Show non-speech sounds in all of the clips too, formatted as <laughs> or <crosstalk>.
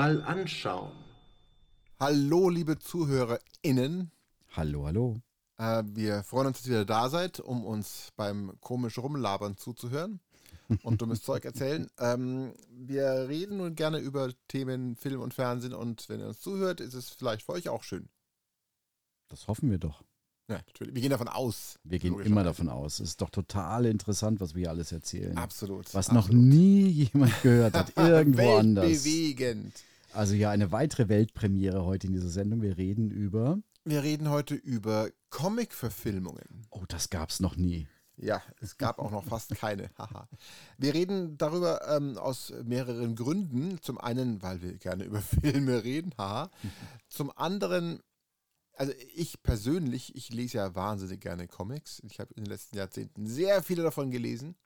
mal anschauen. Hallo, liebe ZuhörerInnen. Hallo, hallo. Äh, wir freuen uns, dass ihr wieder da seid, um uns beim komisch Rumlabern zuzuhören und dummes <laughs> Zeug erzählen. Ähm, wir reden nun gerne über Themen Film und Fernsehen und wenn ihr uns zuhört, ist es vielleicht für euch auch schön. Das hoffen wir doch. Ja, natürlich. Wir gehen davon aus. Wir gehen immer davon aus. Es ist doch total interessant, was wir hier alles erzählen. Absolut. Was noch absolut. nie <laughs> jemand gehört hat, irgendwo anders. Weltbewegend. Also ja, eine weitere Weltpremiere heute in dieser Sendung. Wir reden über. Wir reden heute über Comic-Verfilmungen. Oh, das gab's noch nie. Ja, es gab auch noch fast keine. <laughs> Haha. Wir reden darüber ähm, aus mehreren Gründen. Zum einen, weil wir gerne über <laughs> Filme reden. Haha. Zum anderen, also ich persönlich, ich lese ja wahnsinnig gerne Comics. Ich habe in den letzten Jahrzehnten sehr viele davon gelesen.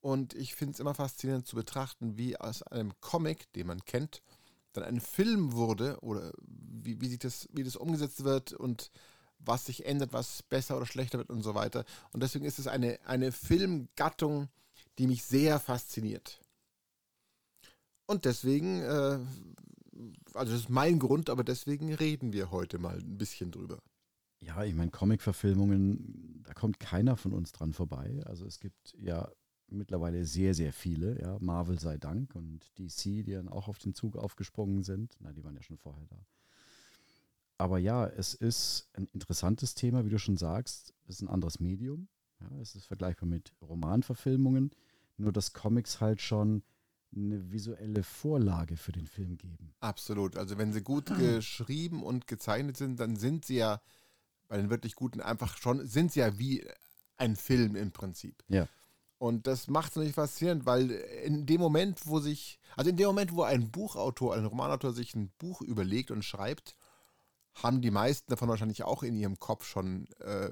Und ich finde es immer faszinierend zu betrachten, wie aus einem Comic, den man kennt, dann ein Film wurde oder wie, wie, sich das, wie das umgesetzt wird und was sich ändert, was besser oder schlechter wird und so weiter. Und deswegen ist es eine, eine Filmgattung, die mich sehr fasziniert. Und deswegen, äh, also das ist mein Grund, aber deswegen reden wir heute mal ein bisschen drüber. Ja, ich meine, Comic-Verfilmungen, da kommt keiner von uns dran vorbei. Also es gibt ja mittlerweile sehr, sehr viele, ja, Marvel sei Dank und DC, die dann auch auf den Zug aufgesprungen sind. Na, die waren ja schon vorher da. Aber ja, es ist ein interessantes Thema, wie du schon sagst. Es ist ein anderes Medium. Ja, es ist vergleichbar mit Romanverfilmungen, nur dass Comics halt schon eine visuelle Vorlage für den Film geben. Absolut. Also wenn sie gut geschrieben und gezeichnet sind, dann sind sie ja bei den wirklich guten einfach schon, sind sie ja wie ein Film im Prinzip. Ja. Und das macht es natürlich faszinierend, weil in dem Moment, wo sich, also in dem Moment, wo ein Buchautor, ein Romanautor sich ein Buch überlegt und schreibt, haben die meisten davon wahrscheinlich auch in ihrem Kopf schon äh,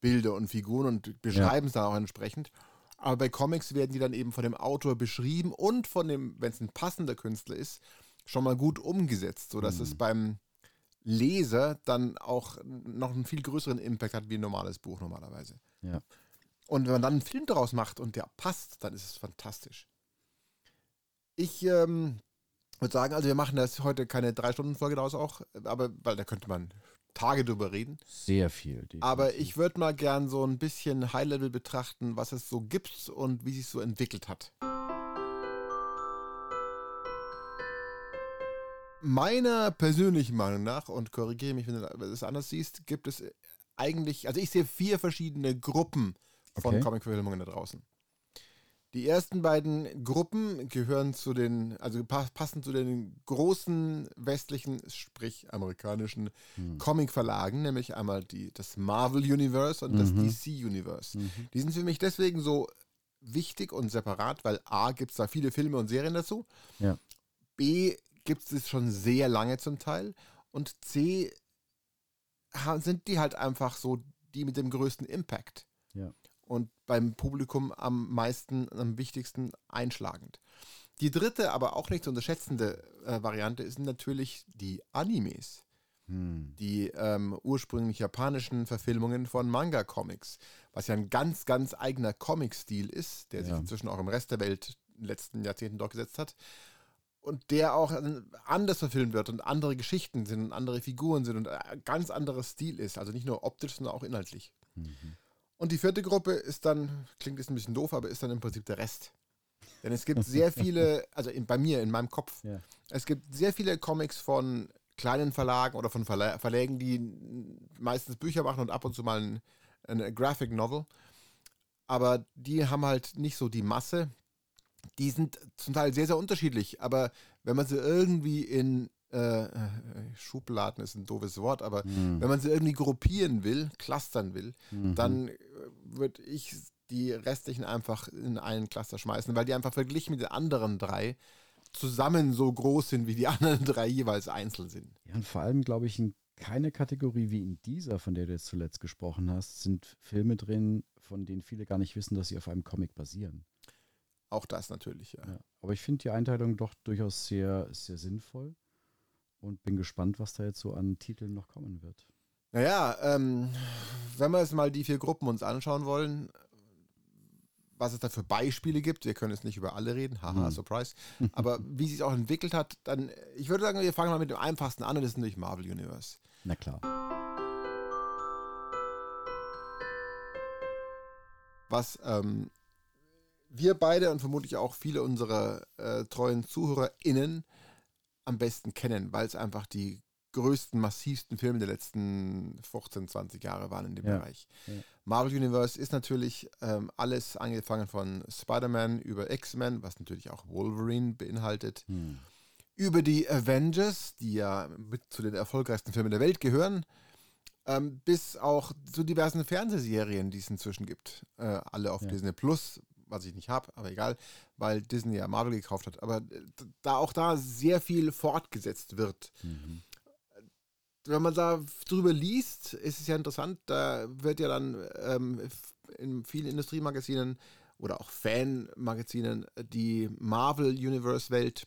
Bilder und Figuren und beschreiben es dann auch entsprechend. Aber bei Comics werden die dann eben von dem Autor beschrieben und von dem, wenn es ein passender Künstler ist, schon mal gut umgesetzt, sodass es beim Leser dann auch noch einen viel größeren Impact hat wie ein normales Buch normalerweise. Ja. Und wenn man dann einen Film daraus macht und der passt, dann ist es fantastisch. Ich ähm, würde sagen, also wir machen das heute keine Drei-Stunden-Folge daraus auch, aber weil da könnte man Tage drüber reden. Sehr viel. Aber definitiv. ich würde mal gern so ein bisschen High-Level betrachten, was es so gibt und wie sich so entwickelt hat. Meiner persönlichen Meinung nach, und korrigiere mich, wenn du es anders siehst, gibt es eigentlich, also ich sehe vier verschiedene Gruppen von Okay. Comic-Verfilmungen da draußen. Die ersten beiden Gruppen gehören zu den, also pa passen zu den großen westlichen, sprich amerikanischen Hm. Comic-Verlagen, nämlich einmal die, das Marvel Universe und das Mhm. DC Universe. Mhm. Die sind für mich deswegen so wichtig und separat, weil A gibt es da viele Filme und Serien dazu. Ja. B gibt es schon sehr lange zum Teil. Und C sind die halt einfach so die mit dem größten Impact. Ja. Beim Publikum am meisten, am wichtigsten einschlagend. Die dritte, aber auch nicht zu unterschätzende äh, Variante sind natürlich die Animes Hm. die ähm, ursprünglich japanischen Verfilmungen von Manga-Comics, was ja ein ganz, ganz eigener Comic-Stil ist, der sich Ja. inzwischen auch im Rest der Welt in den letzten Jahrzehnten durchgesetzt hat. Und der auch äh, anders verfilmt wird und andere Geschichten sind und andere Figuren sind und ein ganz anderer Stil ist. Also nicht nur optisch, sondern auch inhaltlich. Mhm. Und die vierte Gruppe ist dann, klingt jetzt ein bisschen doof, aber ist dann im Prinzip der Rest. Denn es gibt sehr viele, <laughs> also in, bei mir, in meinem Kopf, Ja. es gibt sehr viele Comics von kleinen Verlagen oder von Verla Verlägen, die meistens Bücher machen und ab und zu mal ein, eine Graphic Novel. Aber die haben halt nicht so die Masse. Die sind zum Teil sehr, sehr unterschiedlich. Aber wenn man sie irgendwie in äh, äh, Schubladen ist ein doofes Wort, aber Hm. wenn man sie irgendwie gruppieren will, clustern will, Mhm. dann würde ich die restlichen einfach in einen Cluster schmeißen, weil die einfach verglichen mit den anderen drei zusammen so groß sind, wie die <laughs> anderen drei jeweils einzeln sind. Ja, und vor allem, glaube ich, in keine Kategorie wie in dieser, von der du jetzt zuletzt gesprochen hast, sind Filme drin, von denen viele gar nicht wissen, dass sie auf einem Comic basieren. Auch das natürlich, ja. Ja, aber ich finde die Einteilung doch durchaus sehr, sehr sinnvoll und bin gespannt, was da jetzt so an Titeln noch kommen wird. Naja, ähm, wenn wir jetzt mal die vier Gruppen uns anschauen wollen, was es da für Beispiele gibt, wir können jetzt nicht über alle reden, haha, Hm. Surprise, <laughs> aber wie sich auch entwickelt hat, dann, ich würde sagen, wir fangen mal mit dem einfachsten an und das ist natürlich Marvel Universe. Na klar. was ähm, wir beide und vermutlich auch viele unserer äh, treuen ZuhörerInnen am besten kennen, weil es einfach die größten, massivsten Filme der letzten 15, 20 Jahre waren in dem Ja, Bereich. ja. Marvel Universe ist natürlich ähm, alles angefangen von Spider-Man über X-Men, was natürlich auch Wolverine beinhaltet, Hm. über die Avengers, die ja mit zu den erfolgreichsten Filmen der Welt gehören, ähm, bis auch zu diversen Fernsehserien, die es inzwischen gibt. Äh, alle auf Ja. Disney Plus, was ich nicht habe, aber egal, weil Disney ja Marvel gekauft hat. Aber äh, da auch da sehr viel fortgesetzt wird. Mhm. Wenn man da drüber liest, ist es ja interessant, da wird ja dann ähm, in vielen Industriemagazinen oder auch Fanmagazinen die Marvel Universe Welt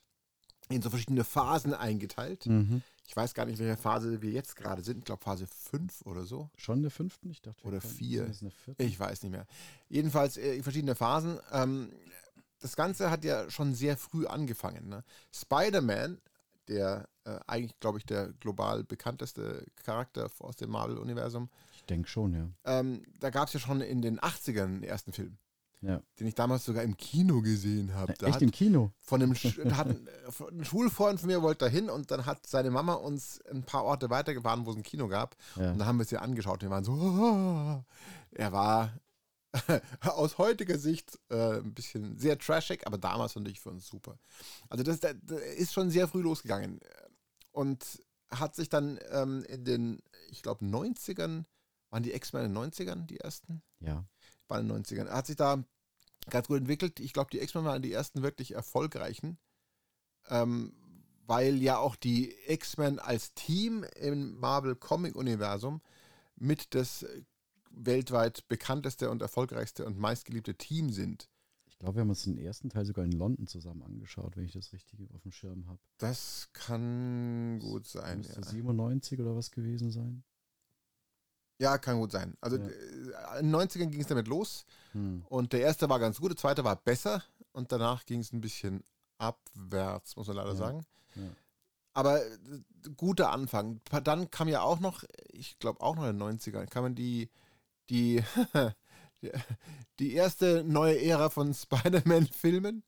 in so verschiedene Phasen eingeteilt. Mhm. Ich weiß gar nicht, welche Phase wir jetzt gerade sind. Ich glaube Phase 5 oder so. Schon in der fünften? Ich dachte, wir Oder kommen- vier. sind jetzt in der vierten. Ich weiß nicht mehr. Jedenfalls äh, verschiedene Phasen. Ähm, das Ganze hat ja schon sehr früh angefangen. Ne? Spider-Man, der äh, eigentlich, glaube ich, der global bekannteste Charakter aus dem Marvel-Universum, Ich denke schon, ja. ähm, da gab es ja schon in den 80ern einen ersten Film, ja. den ich damals sogar im Kino gesehen habe. Da Echt hat- im Kino? von einem, Sch- <laughs> da hat ein, äh, Schulfreund von mir wollte da hin und dann hat seine Mama uns ein paar Orte weitergefahren, wo es ein Kino gab. Ja. Und dann haben wir es ihr angeschaut und wir waren so, "Ah." <laughs> er war <laughs> aus heutiger Sicht äh, ein bisschen sehr trashig, aber damals natürlich für uns super. Also das, das ist schon sehr früh losgegangen und hat sich dann ähm, in den, ich glaube, 90ern, waren die X-Men in den 90ern die ersten? Ja. War in den 90ern. Hat sich da ganz gut entwickelt. Ich glaube, die X-Men waren die ersten wirklich erfolgreichen, ähm, weil ja auch die X-Men als Team im Marvel-Comic-Universum mit das weltweit bekannteste und erfolgreichste und meistgeliebte Team sind. Ich glaube, wir haben uns den ersten Teil sogar in London zusammen angeschaut, wenn ich das richtig auf dem Schirm habe. Das kann gut sein. Müsste Ja. 97 oder was gewesen sein. Ja, kann gut sein. Also Ja. äh, in den 90ern ging es damit los Hm. und der erste war ganz gut, der zweite war besser und danach ging es ein bisschen abwärts, muss man leider Ja. sagen. Ja. Aber äh, guter Anfang. Dann kam ja auch noch, ich glaube auch noch in den 90ern, kamen die, die, <laughs> die, die erste neue Ära von <laughs> Spider-Man-Filmen,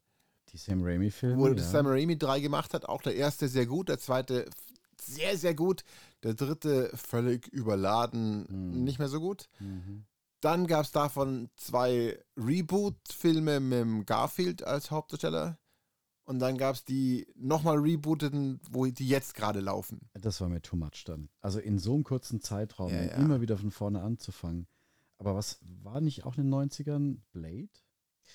Die Sam Raimi-Filme. wo ja. Sam Raimi drei gemacht hat. Auch der erste sehr gut, der zweite sehr, sehr gut, der dritte völlig überladen, Hm. nicht mehr so gut. Mhm. Dann gab es davon zwei Reboot-Filme mit Garfield als Hauptdarsteller. Und dann gab es die nochmal rebooteten, wo die jetzt gerade laufen. Das war mir too much dann. Also in so einem kurzen Zeitraum Ja, ja. immer wieder von vorne anzufangen. Aber was war nicht auch in den 90ern Blade?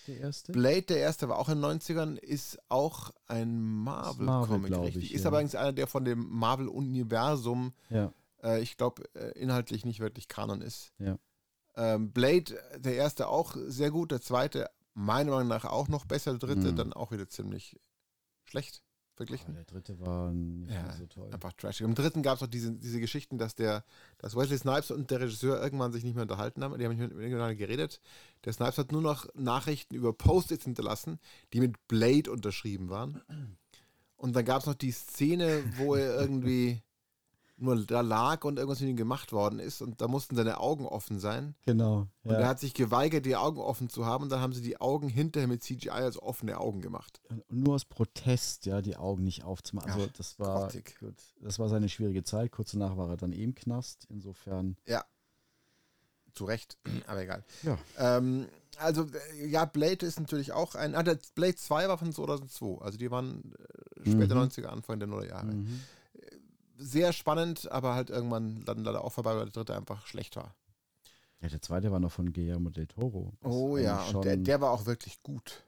Der erste? Blade, der erste, war auch in den 90ern, ist auch ein Marvel, Marvel-Comic, glaub richtig. ich, ist ja. aber eigentlich einer, der von dem Marvel-Universum, ja. äh, ich glaube, äh, inhaltlich nicht wirklich Kanon ist. Ja. Ähm, Blade, der erste auch sehr gut, der zweite meiner Meinung nach auch noch besser, der dritte Mhm. dann auch wieder ziemlich schlecht Verglichen. der dritte war nicht Ja, so toll. Einfach trashig. Im dritten gab es auch diese, diese Geschichten, dass der, dass Wesley Snipes und der Regisseur irgendwann sich nicht mehr unterhalten haben. Die haben nicht miteinander geredet. Der Snipes hat nur noch Nachrichten über Post-its hinterlassen, die mit Blade unterschrieben waren. Und dann gab es noch die Szene, wo er irgendwie <laughs> nur da lag und irgendwas mit ihm gemacht worden ist. Und da mussten seine Augen offen sein. Genau. Und er Ja. hat sich geweigert, die Augen offen zu haben. Und dann haben sie die Augen hinterher mit CGI als offene Augen gemacht. Und nur aus Protest, ja, die Augen nicht aufzumachen. Also Ach, das war grottig. gut. Das war seine schwierige Zeit. Kurz danach war er dann eben Knast. Insofern, Zu Recht, <clears throat> aber egal. ja. Ähm, also, äh, ja, Blade ist natürlich auch ein. Ah, der Blade 2 war von 2002. Also, die waren äh, später Mhm. 90er, Anfang der Nullerjahre. Mhm. Sehr spannend, aber halt irgendwann dann leider auch vorbei, weil der dritte einfach schlecht war. Ja, der zweite war noch von Guillermo del Toro. Das Oh ja, und der, der war auch wirklich gut.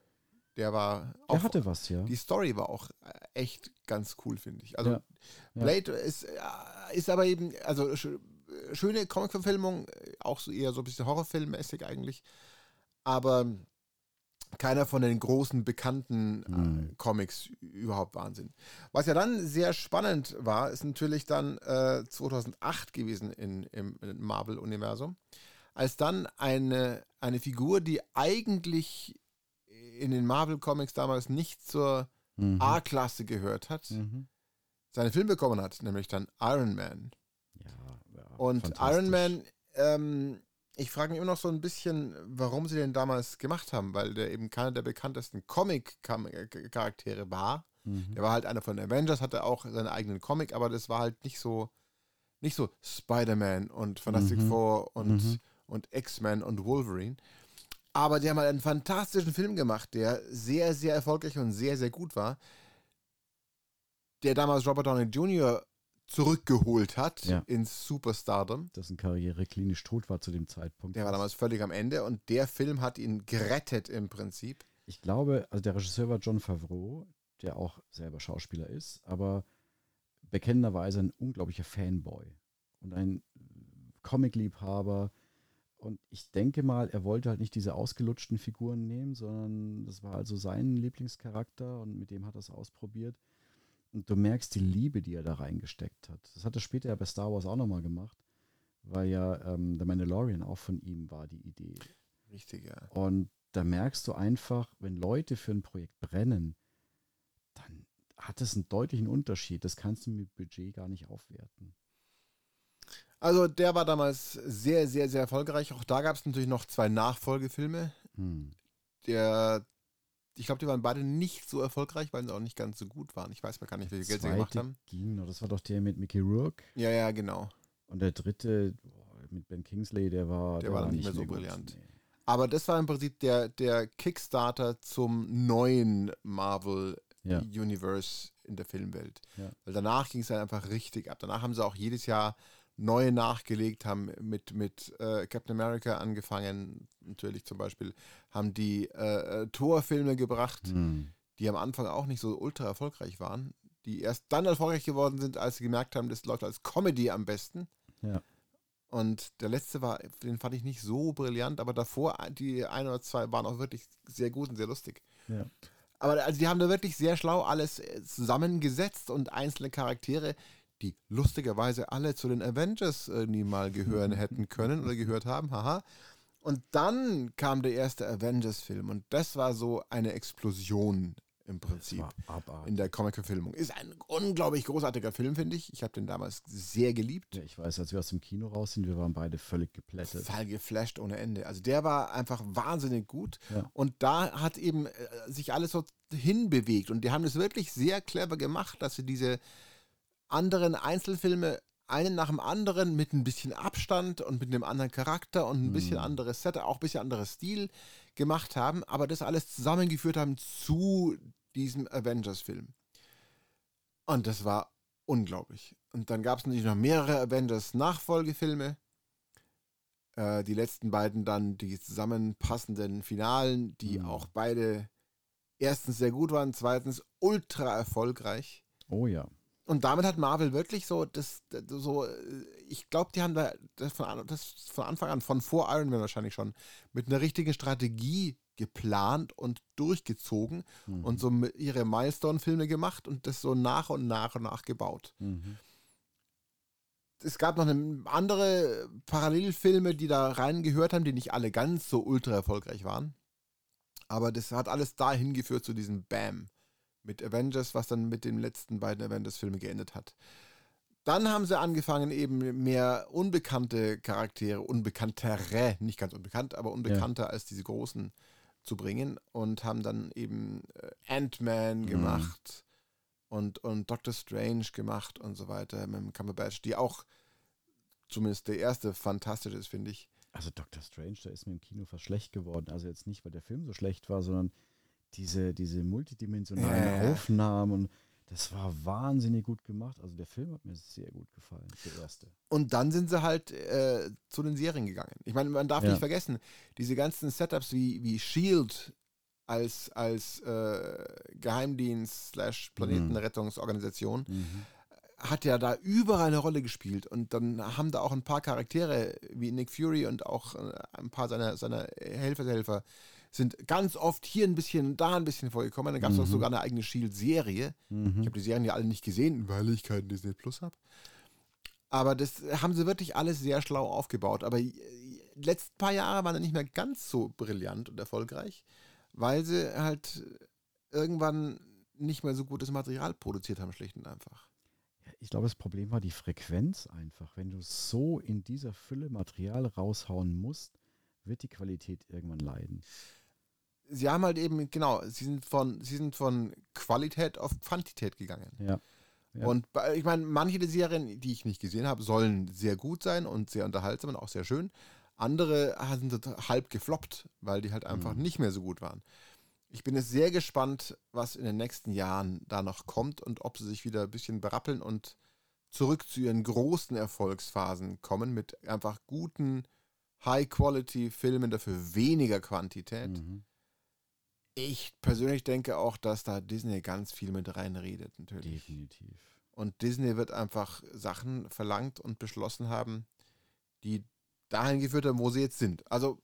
Der war auch, der hatte was, ja. die Story war auch äh, echt ganz cool, finde ich. Also Ja, ja. Blade ist, äh, ist aber eben, also sch- schöne Comic-Verfilmung, äh, auch so eher so ein bisschen Horrorfilmmäßig eigentlich. Aber keiner von den großen bekannten äh, Mhm. Comics überhaupt Wahnsinn. Was ja dann sehr spannend war, ist natürlich dann äh, 2008 gewesen in, im, Marvel-Universum, als dann eine, eine Figur, die eigentlich in den Marvel-Comics damals nicht zur Mhm. A-Klasse gehört hat, Mhm. seinen Film bekommen hat, nämlich dann Iron Man. Ja, ja, Und. Iron Man, ähm, ich frage mich immer noch so ein bisschen, warum sie den damals gemacht haben, weil der eben keiner der bekanntesten Comic-Charaktere war. Mhm. Der war halt einer von Avengers, hatte auch seinen eigenen Comic, aber das war halt nicht so, nicht so Spider-Man und Fantastic Mhm. Four und, Mhm. und X-Men und Wolverine. Aber die haben halt einen fantastischen Film gemacht, der sehr, sehr erfolgreich und sehr, sehr gut war. Der damals Robert Downey Jr. zurückgeholt hat Ja. ins Superstardom. Dessen Karriere klinisch tot war zu dem Zeitpunkt. Der war damals völlig am Ende und der Film hat ihn gerettet im Prinzip. Ich glaube, also der Regisseur war John Favreau, der auch selber Schauspieler ist, aber bekennenderweise ein unglaublicher Fanboy und ein Comic-Liebhaber. Und ich denke mal, er wollte halt nicht diese ausgelutschten Figuren nehmen, sondern das war also sein Lieblingscharakter und mit dem hat er es ausprobiert. Und du merkst die Liebe, die er da reingesteckt hat. Das hat er später ja bei Star Wars auch nochmal gemacht, weil ja ähm, der Mandalorian auch von ihm war, die Idee. Richtig, ja. Und da merkst du einfach, wenn Leute für ein Projekt brennen, dann hat es einen deutlichen Unterschied. Das kannst du mit Budget gar nicht aufwerten. Also der war damals sehr, sehr, sehr erfolgreich. Auch da gab es natürlich noch zwei Nachfolgefilme. Hm. Der, ich glaube, die waren beide nicht so erfolgreich, weil sie auch nicht ganz so gut waren. Ich weiß mal gar nicht, wie viel Geld sie gemacht haben. ging noch, das war doch der mit Mickey Rourke. Ja, ja, genau. Und der dritte boah, mit Ben Kingsley, der war, Der war dann nicht mehr so brillant. Nee. Aber das war im Prinzip der, der Kickstarter zum neuen Marvel Ja. Universe in der Filmwelt. Ja. Weil danach ging es dann einfach richtig ab. Danach haben sie auch jedes Jahr neue nachgelegt, haben mit, mit äh, Captain America angefangen, natürlich zum Beispiel, haben die äh, äh, Thor-Filme gebracht, Hm. die am Anfang auch nicht so ultra erfolgreich waren, die erst dann erfolgreich geworden sind, als sie gemerkt haben, das läuft als Comedy am besten. Ja. Und der letzte war, den fand ich nicht so brillant, aber davor, die ein oder zwei waren auch wirklich sehr gut und sehr lustig. Ja. Aber also die haben da wirklich sehr schlau alles äh, zusammengesetzt und einzelne Charaktere, die lustigerweise alle zu den Avengers irgendwie mal gehören <laughs> hätten können oder gehört haben, haha. Und dann kam der erste Avengers-Film und das war so eine Explosion im Prinzip in der Comic-Verfilmung. Ist ein unglaublich großartiger Film, finde ich. Ich habe den damals sehr geliebt. Ja, ich weiß, als wir aus dem Kino raus sind, wir waren beide völlig geplättet. Total geflasht ohne Ende. Also der war einfach wahnsinnig gut. Ja. Und da hat eben äh, sich alles so hinbewegt. Und die haben das wirklich sehr clever gemacht, dass sie diese anderen Einzelfilme einen nach dem anderen mit ein bisschen Abstand und mit einem anderen Charakter und ein bisschen Mhm. anderes Set, auch ein bisschen anderes Stil gemacht haben, aber das alles zusammengeführt haben zu diesem Avengers-Film. Und das war unglaublich. Und dann gab es natürlich noch mehrere Avengers-Nachfolgefilme. Äh, die letzten beiden dann die zusammenpassenden Finalen, die Mhm. auch beide erstens sehr gut waren, zweitens ultra erfolgreich. Oh ja. Und damit hat Marvel wirklich so, das, das so, äh, ich glaube, die haben da das von, das von Anfang an, von vor Iron Man wahrscheinlich schon, mit einer richtigen Strategie geplant und durchgezogen Mhm. und so ihre Milestone-Filme gemacht und das so nach und nach und nach gebaut. Mhm. Es gab noch eine andere Parallelfilme, die da reingehört haben, die nicht alle ganz so ultra erfolgreich waren. Aber das hat alles dahin geführt zu diesem Bam mit Avengers, was dann mit den letzten beiden Avengers-Filmen geendet hat. Dann haben sie angefangen, eben mehr unbekannte Charaktere, unbekanntere, nicht ganz unbekannt, aber unbekannter als diese großen zu bringen und haben dann eben äh, Ant-Man Mhm. gemacht und, und Doctor Strange gemacht und so weiter mit dem Cumberbatch, die auch zumindest der erste fantastisch ist, finde ich. Also Doctor Strange, da ist mir im Kino fast schlecht geworden. Also jetzt nicht, weil der Film so schlecht war, sondern diese, diese multidimensionalen Ja. Aufnahmen und Das war wahnsinnig gut gemacht. Also der Film hat mir sehr gut gefallen, der erste. Und dann sind sie halt äh, zu den Serien gegangen. Ich meine, man darf Ja. nicht vergessen, diese ganzen Setups wie, wie Shield als, als äh, Geheimdienst slash Planetenrettungsorganisation Mhm. hat ja da überall eine Rolle gespielt. Und dann haben da auch ein paar Charaktere wie Nick Fury und auch äh, ein paar seiner, seiner Helfershelfer sind ganz oft hier ein bisschen, da ein bisschen vorgekommen. Dann gab es auch Mhm. sogar eine eigene Shield-Serie. Ich Mhm. habe die Serien ja alle nicht gesehen, weil ich keinen Disney Plus habe. Aber das haben sie wirklich alles sehr schlau aufgebaut. Aber die letzten paar Jahre waren dann nicht mehr ganz so brillant und erfolgreich, weil sie halt irgendwann nicht mehr so gutes Material produziert haben, schlicht und einfach. Ich glaube, das Problem war die Frequenz einfach. Wenn du so in dieser Fülle Material raushauen musst, wird die Qualität irgendwann leiden. Sie haben halt eben, genau, sie sind von, sie sind von Qualität auf Quantität gegangen. Ja. Ja. Und bei- ich meine, manche der Serien, die ich nicht gesehen habe, sollen sehr gut sein und sehr unterhaltsam und auch sehr schön. Andere sind total halb gefloppt, weil die halt einfach Mhm. nicht mehr so gut waren. Ich bin jetzt sehr gespannt, was in den nächsten Jahren da noch kommt und ob sie sich wieder ein bisschen berappeln und zurück zu ihren großen Erfolgsphasen kommen mit einfach guten High-Quality-Filmen, dafür weniger Quantität. Mhm. Ich persönlich denke auch, dass da Disney ganz viel mit reinredet, natürlich. Definitiv. Und Disney wird einfach Sachen verlangt und beschlossen haben, die dahin geführt haben, wo sie jetzt sind. Also,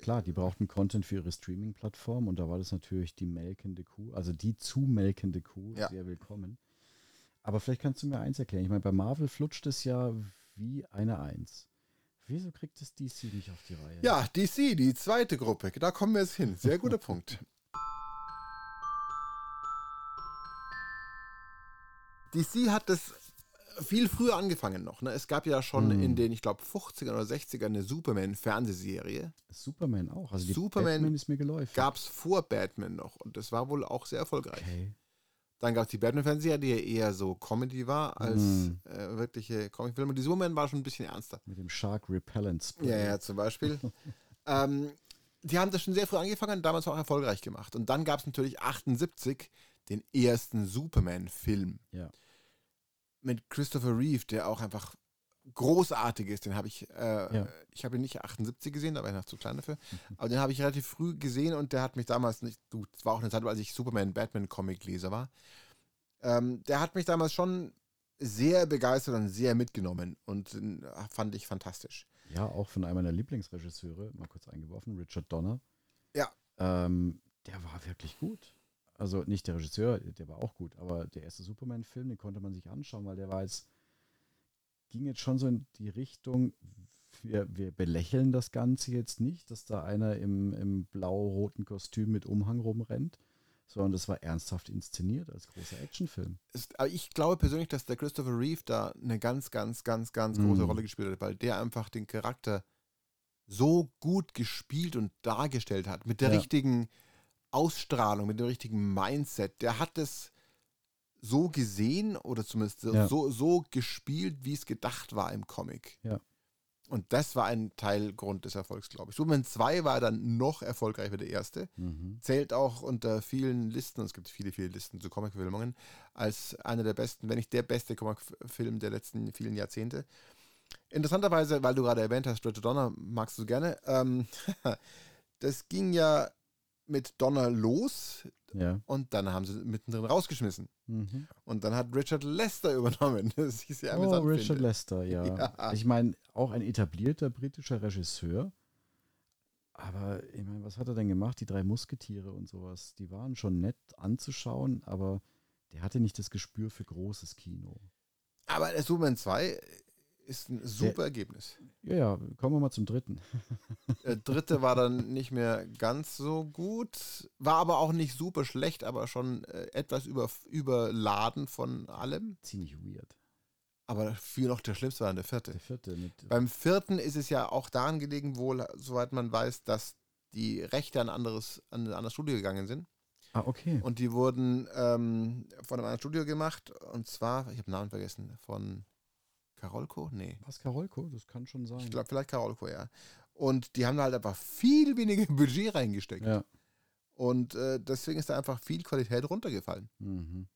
Klar, die brauchten Content für ihre Streaming-Plattform und da war das natürlich die melkende Kuh, also die zu melkende Kuh, Ja. sehr willkommen. Aber vielleicht kannst du mir eins erklären. Ich meine, bei Marvel flutscht es ja wie eine Eins. Wieso kriegt es DC nicht auf die Reihe? ja, DC, die zweite Gruppe, da kommen wir jetzt hin. Sehr guter <laughs> Punkt. DC hat das viel früher angefangen noch. Ne? Es gab ja schon Hm. in den, ich glaube, 50er oder 60er eine Superman-Fernsehserie. Superman auch. Also Superman Batman ist mir geläufig. Gab es vor Batman noch und das war wohl auch sehr erfolgreich. Okay. Dann gab es die Batman-Fernseher, die ja eher so Comedy war als Mhm. äh, wirkliche Comicfilme. Und die Superman war schon ein bisschen ernster. Mit dem Shark Repellent Spray. Ja, ja, zum Beispiel. <laughs> ähm, die haben das schon sehr früh angefangen, damals auch erfolgreich gemacht. Und dann gab es natürlich 78 den ersten Superman-Film Ja. mit Christopher Reeve, der auch einfach großartig ist. Den habe ich, äh, Ja. ich habe ihn nicht 78 gesehen, da war ich noch zu klein dafür. Aber den habe ich relativ früh gesehen und der hat mich damals nicht, du, es war auch eine Zeit, als ich Superman-Batman-Comic-Leser war. Ähm, der hat mich damals schon sehr begeistert und sehr mitgenommen und äh, fand ich fantastisch. Ja, auch von einem meiner Lieblingsregisseure, mal kurz eingeworfen, Richard Donner. Ja. Ähm, der war wirklich gut. Also nicht der Regisseur, der war auch gut, aber der erste Superman-Film, den konnte man sich anschauen, weil der war jetzt, ging jetzt schon so in die Richtung, wir, wir belächeln das Ganze jetzt nicht, dass da einer im, im blau-roten Kostüm mit Umhang rumrennt, sondern das war ernsthaft inszeniert als großer Actionfilm. ist, aber ich glaube persönlich, dass der Christopher Reeve da eine ganz, ganz, ganz, ganz große Mhm. Rolle gespielt hat, weil der einfach den Charakter so gut gespielt und dargestellt hat, mit der Ja. richtigen Ausstrahlung, mit dem richtigen Mindset. Der hat es so gesehen oder zumindest so, Ja. so, so gespielt, wie es gedacht war im Comic. Ja. Und das war ein Teilgrund des Erfolgs, glaube ich. Superman 2 war dann noch erfolgreicher wie der erste Mhm. zählt auch unter vielen Listen, und es gibt viele, viele Listen zu Comic-Verfilmungen, als einer der besten, wenn nicht der beste Comic-Film der letzten vielen Jahrzehnte. Interessanterweise, weil du gerade erwähnt hast, Richard Donner, magst du gerne, ähm, <laughs> das ging ja mit Donner los Ja. und dann haben sie mittendrin rausgeschmissen. Mhm. Und dann hat Richard Lester übernommen. <laughs> Das ich sehr Oh, Richard finde. Lester, ja. <laughs> Ja. Ich meine, auch ein etablierter britischer Regisseur. Aber ich meine, was hat er denn gemacht? Die drei Musketiere und sowas, die waren schon nett anzuschauen, aber der hatte nicht das Gespür für großes Kino. Aber der Superman 2 ist ein super Ergebnis. Ja, ja, kommen wir mal zum dritten. <laughs> Der dritte war dann nicht mehr ganz so gut, war aber auch nicht super schlecht, aber schon äh, etwas über, überladen von allem. Ziemlich weird. Aber viel noch der schlimmste war dann der vierte. Der vierte. Beim vierten ist es ja auch daran gelegen, wohl, soweit man weiß, dass die Rechte an, anderes, an ein anderes Studio gegangen sind. Ah, okay. Und die wurden ähm, von einem anderen Studio gemacht. Und zwar, ich habe den Namen vergessen, von Karolko? Nee. Was Karolko? Das kann schon sein. Ich glaube, vielleicht Karolko, ja. Und die haben da halt einfach viel weniger <laughs> Budget reingesteckt. ja. Und äh, deswegen ist da einfach viel Qualität runtergefallen. Mhm.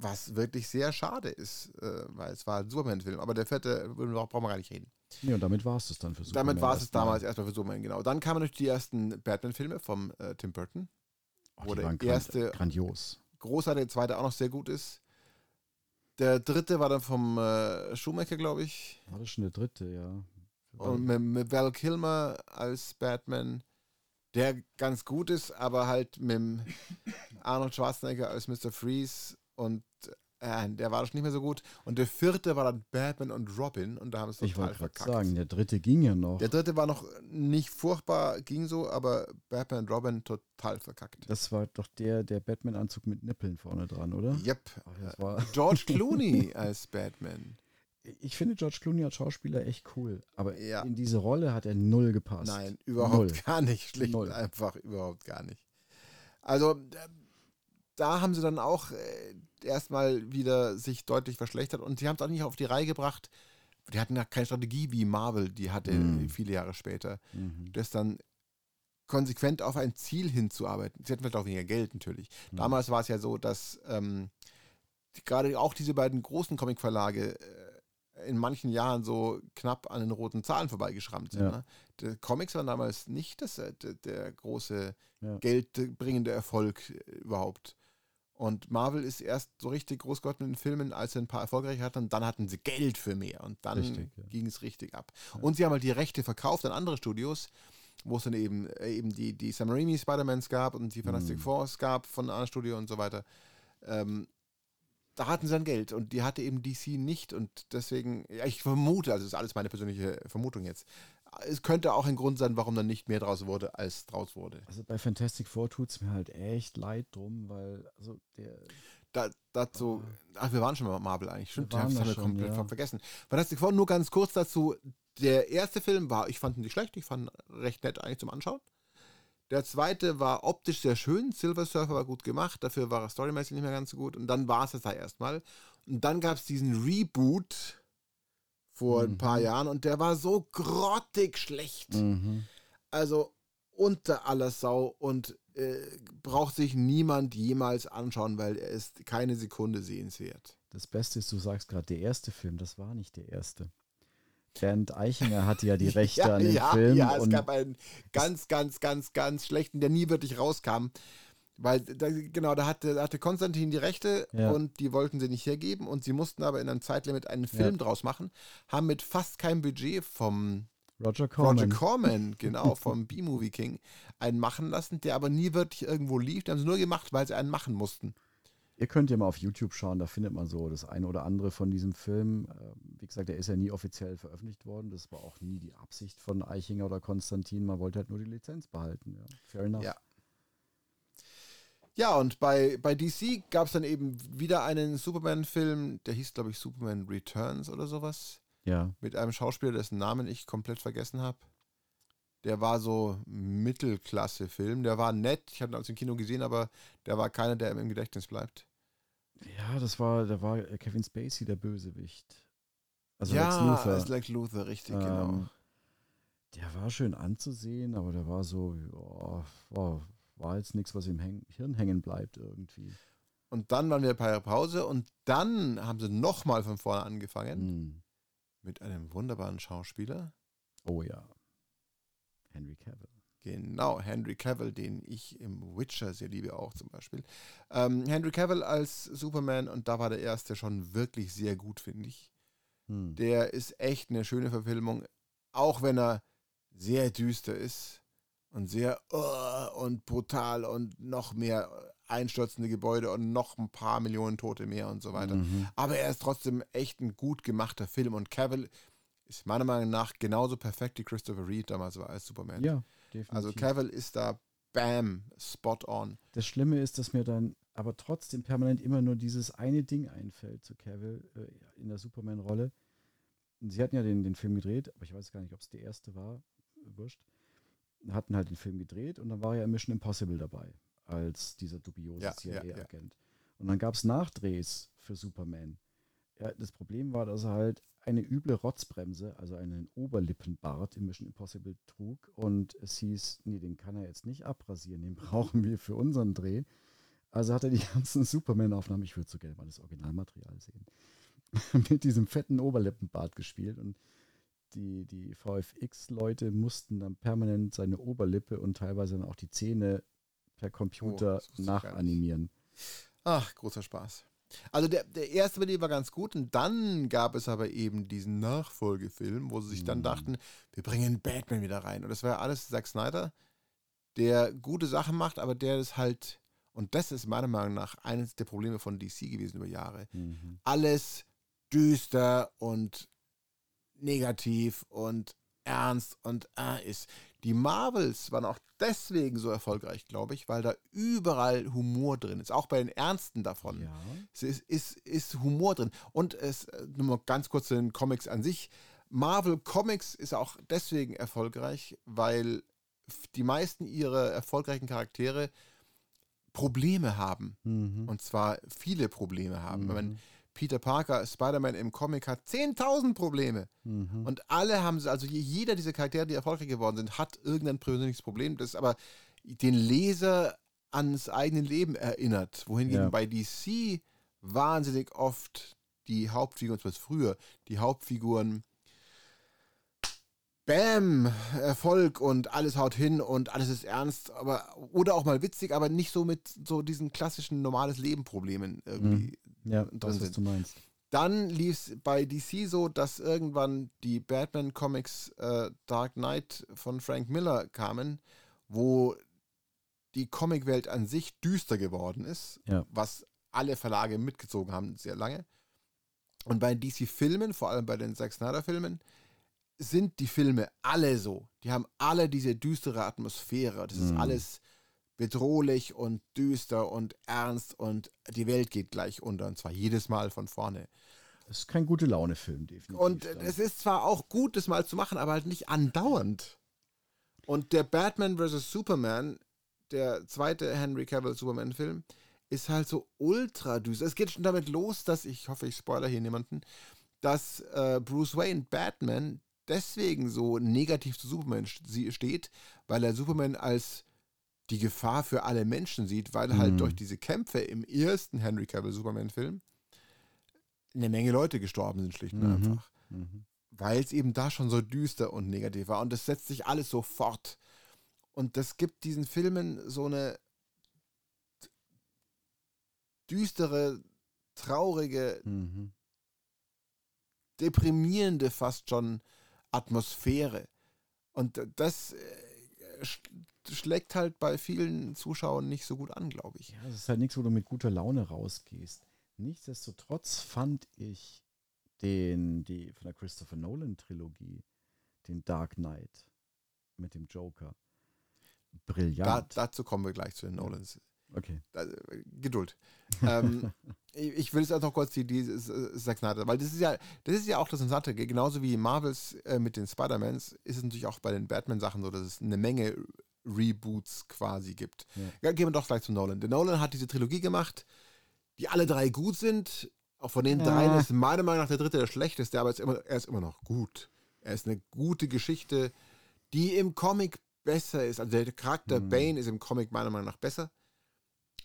was wirklich sehr schade ist, äh, weil es war ein Superman-Film. Aber der vierte, brauchen wir gar nicht reden. Nee, und damit war es das dann für Superman. Damit war es damals erstmal für Superman, genau. Dann kamen natürlich die ersten Batman-Filme vom äh, Tim Burton. Oh, wo die der waren erste- grand, grandios. Großartig, der zweite auch noch sehr gut ist. Der dritte war dann vom äh, Schumacher, glaube ich. War das schon der dritte, ja. Und mit, mit Val Kilmer als Batman, der ganz gut ist, aber halt mit Arnold Schwarzenegger als Mr. Freeze und äh, der war schon nicht mehr so gut. Und der vierte war dann Batman und Robin und da haben sie ich total wollte gerade verkackt. sagen, der dritte ging ja noch. Der dritte war noch nicht furchtbar, ging so, aber Batman und Robin total verkackt. das war doch der, der Batman-Anzug mit Nippeln vorne dran, oder? Yep. Ach, das war, George <laughs> Clooney als Batman. ich finde George Clooney als Schauspieler echt cool, aber Ja. in diese Rolle hat er null gepasst. Nein, überhaupt Null. gar nicht. Schlicht Null. einfach überhaupt gar nicht. Also äh, da haben sie dann auch äh, erstmal wieder sich deutlich verschlechtert und sie haben es auch nicht auf die Reihe gebracht. Die hatten ja keine Strategie wie Marvel, die hatte Mhm. viele Jahre später, Mhm. das dann konsequent auf ein Ziel hinzuarbeiten. Sie hatten vielleicht auch weniger Geld natürlich. Mhm. Damals war es ja so, dass ähm, die- gerade auch diese beiden großen Comicverlage äh, in manchen Jahren so knapp an den roten Zahlen vorbeigeschrammt sind. Ja. Ne? Die Comics waren damals nicht das, äh, der, der große Ja. geldbringende Erfolg äh, überhaupt. Und Marvel ist erst so richtig groß geworden mit den Filmen, als sie ein paar erfolgreiche hatten. Und dann hatten sie Geld für mehr. Und dann ja. ging es richtig ab. Und sie haben halt die Rechte verkauft an andere Studios, wo es dann eben, äh, eben die, die Sam Raimi Spider-Mans gab und die Fantastic Mhm. Fours gab von einem anderen Studio und so weiter. Ähm, da hatten sie dann Geld und die hatte eben DC nicht und deswegen, ja, ich vermute, also das ist alles meine persönliche Vermutung jetzt, es könnte auch ein Grund sein, warum dann nicht mehr draus wurde, als draus wurde. Also bei Fantastic Four tut es mir halt echt leid drum, weil also der Da, dazu, ach, wir waren schon bei Marvel eigentlich, stimmt, waren das da haben wir schon, komplett ja. vergessen. Fantastic Four, nur ganz kurz dazu, der erste Film war, ich fand ihn nicht schlecht, ich fand ihn recht nett eigentlich zum Anschauen. Der zweite war optisch sehr schön, Silver Surfer war gut gemacht, dafür war er storymäßig nicht mehr ganz so gut und dann war es das da erstmal. Und dann gab es diesen Reboot vor ein paar Mhm. Jahren und der war so grottig schlecht. Mhm. Also unter aller Sau und äh, braucht sich niemand jemals anschauen, weil er ist keine Sekunde sehenswert. Das Beste ist, du sagst gerade, der erste Film, das war nicht der erste. Bernd Eichinger hatte ja die <laughs> Rechte ja, an dem ja, Film. Ja, es und gab einen ganz, ganz, ganz, ganz schlechten, der nie wirklich rauskam. Weil, da, genau, da hatte, da hatte Konstantin die Rechte Ja. und die wollten sie nicht hergeben und sie mussten aber in einem Zeitlimit einen Film Ja. draus machen, haben mit fast keinem Budget vom Roger Corman. Roger Corman, <laughs> genau, vom B-Movie King, einen machen lassen, der aber nie wirklich irgendwo lief. Die haben sie nur gemacht, weil sie einen machen mussten. Ihr könnt ja mal auf YouTube schauen, da findet man so das eine oder andere von diesem Film. Ähm, Wie gesagt, der ist ja nie offiziell veröffentlicht worden. Das war auch nie die Absicht von Eichinger oder Konstantin. Man wollte halt nur die Lizenz behalten. Ja. Fair enough. Ja. Ja, und bei, bei DC gab es dann eben wieder einen Superman-Film, der hieß, glaube ich, Superman Returns oder sowas, ja. mit einem Schauspieler, dessen Namen ich komplett vergessen habe. Der war so Mittelklasse-Film. Der war nett. Ich habe ihn aus dem Kino gesehen, aber der war keiner, der im Gedächtnis bleibt. Ja, das war, da war Kevin Spacey der Bösewicht. Also ja, Lex Luthor. als Lex Luthor, richtig, genau. Ähm, Der war schön anzusehen, aber der war so, ja, war, war jetzt nichts, was im Häng Hirn hängen bleibt irgendwie. Und dann waren wir bei der Pause und dann haben sie nochmal von vorne angefangen Hm. mit einem wunderbaren Schauspieler. Oh ja. Henry Cavill. Genau, Henry Cavill, den ich im Witcher sehr liebe auch zum Beispiel. Ähm, Henry Cavill als Superman und da war der erste schon wirklich sehr gut, finde ich. Hm. Der ist echt eine schöne Verfilmung, auch wenn er sehr düster ist und sehr uh, und brutal und noch mehr einstürzende Gebäude und noch ein paar Millionen Tote mehr und so weiter. Mhm. Aber er ist trotzdem echt ein gut gemachter Film und Cavill ist meiner Meinung nach genauso perfekt wie Christopher Reed damals war als Superman. Ja, definitiv. Also Cavill ist da bam, spot on. Das Schlimme ist, dass mir dann aber trotzdem permanent immer nur dieses eine Ding einfällt zu Cavill äh, in der Superman-Rolle. Sie hatten ja den, den Film gedreht, aber ich weiß gar nicht, ob es der erste war. Wurscht. Hatten halt den Film gedreht und dann war er in Mission Impossible dabei, als dieser dubiose Ja, ja, ja. CIA-Agent. Und dann gab es Nachdrehs für Superman. Ja, das Problem war, dass er halt eine üble Rotzbremse, also einen Oberlippenbart im Mission Impossible trug. Und es hieß, nee, den kann er jetzt nicht abrasieren, den <laughs> brauchen wir für unseren Dreh. Also hat er die <laughs> ganzen Superman-Aufnahmen, ich würde so gerne mal das Originalmaterial sehen, <laughs> mit diesem fetten Oberlippenbart gespielt und die, die VFX-Leute mussten dann permanent seine Oberlippe und teilweise dann auch die Zähne per Computer Oh, nachanimieren. Ach, großer Spaß. Also der, der erste dem war ganz gut und dann gab es aber eben diesen Nachfolgefilm, wo sie sich dann Mhm. dachten, wir bringen Batman wieder rein. Und das war ja alles Zack Snyder, der gute Sachen macht, aber der ist halt, und das ist meiner Meinung nach eines der Probleme von DC gewesen über Jahre, Mhm. alles düster und negativ und ernst und äh, ist. Die Marvels waren auch deswegen so erfolgreich, glaube ich, weil da überall Humor drin ist. Auch bei den Ernsten davon. Ja. Es ist, ist, ist Humor drin. Und es, äh, nur mal ganz kurz zu den Comics an sich. Marvel Comics ist auch deswegen erfolgreich, weil die meisten ihrer erfolgreichen Charaktere Probleme haben. Mhm. Und zwar viele Probleme haben. Mhm. Wenn man Peter Parker, Spider-Man im Comic hat 10.000 Probleme. Mhm. Und alle haben sie, also je- jeder dieser Charaktere, die erfolgreich geworden sind, hat irgendein persönliches Problem, das aber den Leser ans eigene Leben erinnert. Wohingegen Ja. bei DC wahnsinnig oft die Hauptfiguren, zumindest früher, die Hauptfiguren Bam, Erfolg und alles haut hin und alles ist ernst, aber oder auch mal witzig, aber nicht so mit so diesen klassischen normales Leben Problemen irgendwie Ja, das, was sind. du meinst. dann lief es bei DC so, dass irgendwann die Batman-Comics äh, Dark Knight von Frank Miller kamen, wo die Comicwelt an sich düster geworden ist, Ja. was alle Verlage mitgezogen haben, sehr lange. Und bei DC-Filmen, vor allem bei den Zack Snyder-Filmen, sind die Filme alle so. Die haben alle diese düstere Atmosphäre. Das ist Mhm. alles bedrohlich und düster und ernst und die Welt geht gleich unter. Und zwar jedes Mal von vorne. Das ist kein gute Laune-Film, definitiv. Und es ist zwar auch gut, das mal zu machen, aber halt nicht andauernd. Und der Batman vs. Superman, der zweite Henry Cavill Superman-Film, ist halt so ultra düster. Es geht schon damit los, dass, ich hoffe, ich spoiler hier niemanden, dass äh, Bruce Wayne, Batman, deswegen so negativ zu Superman st- steht, weil er Superman als die Gefahr für alle Menschen sieht, weil halt Mhm. durch diese Kämpfe im ersten Henry Cavill Superman-Film eine Menge Leute gestorben sind, schlicht und Mhm. einfach Mhm. weil es eben da schon so düster und negativ war. Und das setzt sich alles so fort. Und das gibt diesen Filmen so eine düstere, traurige, Mhm. deprimierende fast schon Atmosphäre. Und das äh, schlägt halt bei vielen Zuschauern nicht so gut an, glaube ich. Ja, es ist halt nichts, wo du mit guter Laune rausgehst. Nichtsdestotrotz fand ich den, die von der Christopher Nolan-Trilogie, den Dark Knight mit dem Joker, Da, brillant. dazu kommen wir gleich zu den Nolans. okay. Da, Geduld. ähm, <laughs> ich, ich will jetzt auch noch kurz die, die Zack Snyder, weil das ist ja, das ist ja auch das Interessante. Genauso wie Marvels äh, mit den Spider-Mans ist es natürlich auch bei den Batman-Sachen so, dass es eine Menge Reboots quasi gibt. Ja. Gehen wir doch gleich zu Nolan. Der Nolan hat diese Trilogie gemacht, die alle drei gut sind. Auch von den Ja. dreien ist meiner Meinung nach der dritte der schlechteste, aber er ist immer, er ist immer noch gut. Er ist eine gute Geschichte, die im Comic besser ist. Also der Charakter Mhm. Bane ist im Comic meiner Meinung nach besser.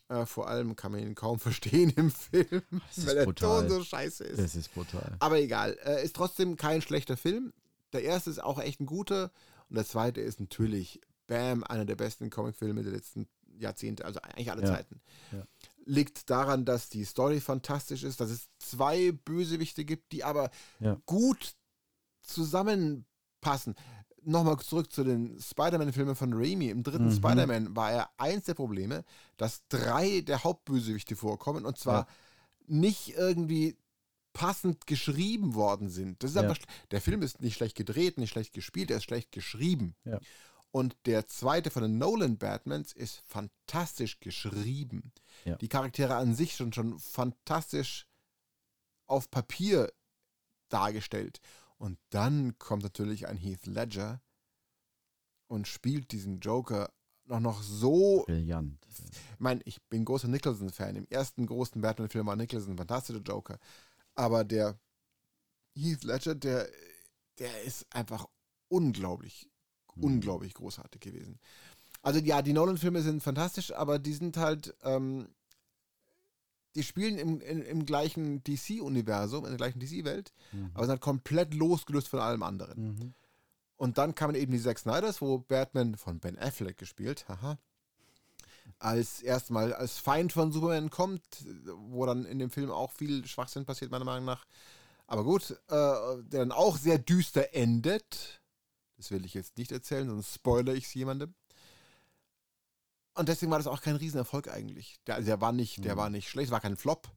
Äh, vor allem kann man ihn kaum <laughs> verstehen im Film, weil der brutal. Ton so scheiße ist. Das ist brutal. Aber egal, äh, ist trotzdem kein schlechter Film. Der erste ist auch echt ein guter und der zweite ist natürlich, bam, einer der besten Comicfilme der letzten Jahrzehnte, also eigentlich alle Ja. Zeiten. Ja. Liegt daran, dass die Story fantastisch ist, dass es zwei Bösewichte gibt, die aber Ja. gut zusammenpassen. Nochmal zurück zu den Spider-Man-Filmen von Raimi. Im dritten Mhm. Spider-Man war ja eins der Probleme, dass drei der Hauptbösewichte vorkommen und zwar nicht irgendwie passend geschrieben worden sind. Das ist Ja. sch- der Film ist nicht schlecht gedreht, nicht schlecht gespielt, er ist schlecht geschrieben. Ja. Und der zweite von den Nolan Batmans ist fantastisch geschrieben. Ja. Die Charaktere an sich schon, schon fantastisch auf Papier dargestellt. Und dann kommt natürlich ein Heath Ledger und spielt diesen Joker noch, noch so Brillant. ich meine, ich bin großer Nicholson-Fan. Im ersten großen Batman-Film war Nicholson ein fantastischer Joker. Aber der Heath Ledger, der, der ist einfach unglaublich, Mhm. unglaublich großartig gewesen. Also ja, die Nolan-Filme sind fantastisch, aber die sind halt, ähm, die spielen im, im, im gleichen DC-Universum, in der gleichen DC-Welt, Mhm. aber sind halt komplett losgelöst von allem anderen. Mhm. Und dann kamen eben die Zack Snyders, wo Batman von Ben Affleck gespielt, haha, als erstmal als Feind von Superman kommt, wo dann in dem Film auch viel Schwachsinn passiert, meiner Meinung nach. Aber gut, äh, der dann auch sehr düster endet. Das will ich jetzt nicht erzählen, sonst spoilere ich es jemandem. Und deswegen war das auch kein Riesenerfolg eigentlich. Der, also der war nicht, der Mhm. war nicht schlecht, war kein Flop,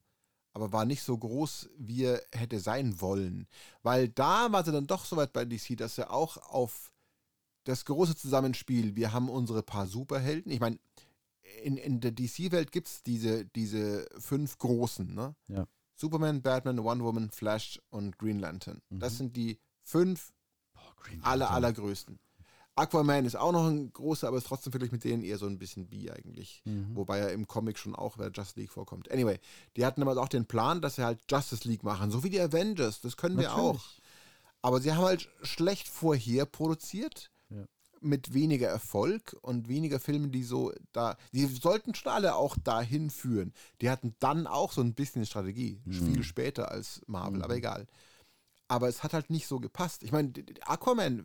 aber war nicht so groß, wie er hätte sein wollen. Weil da war sie dann doch so weit bei DC, dass er auch auf das große Zusammenspiel, wir haben unsere paar Superhelden. Ich meine, in, in der DC-Welt gibt es diese, diese fünf großen, ne? Ja. Superman, Batman, Wonder Woman, Flash und Green Lantern. Das Mhm. sind die fünf Green aller, allergrößten. Aquaman ist auch noch ein großer, aber ist trotzdem vielleicht mit denen eher so ein bisschen bi eigentlich. Mhm. Wobei er im Comic schon auch bei Justice League vorkommt. Anyway, die hatten aber auch den Plan, dass sie halt Justice League machen, so wie die Avengers. Das können wir auch. Natürlich. Aber sie haben halt schlecht vorher produziert, Ja. mit weniger Erfolg und weniger Filmen, die so da. Die sollten schon alle auch dahin führen. Die hatten dann auch so ein bisschen Strategie, Mhm. viel später als Marvel, Mhm. aber egal. Aber es hat halt nicht so gepasst. Ich meine, Aquaman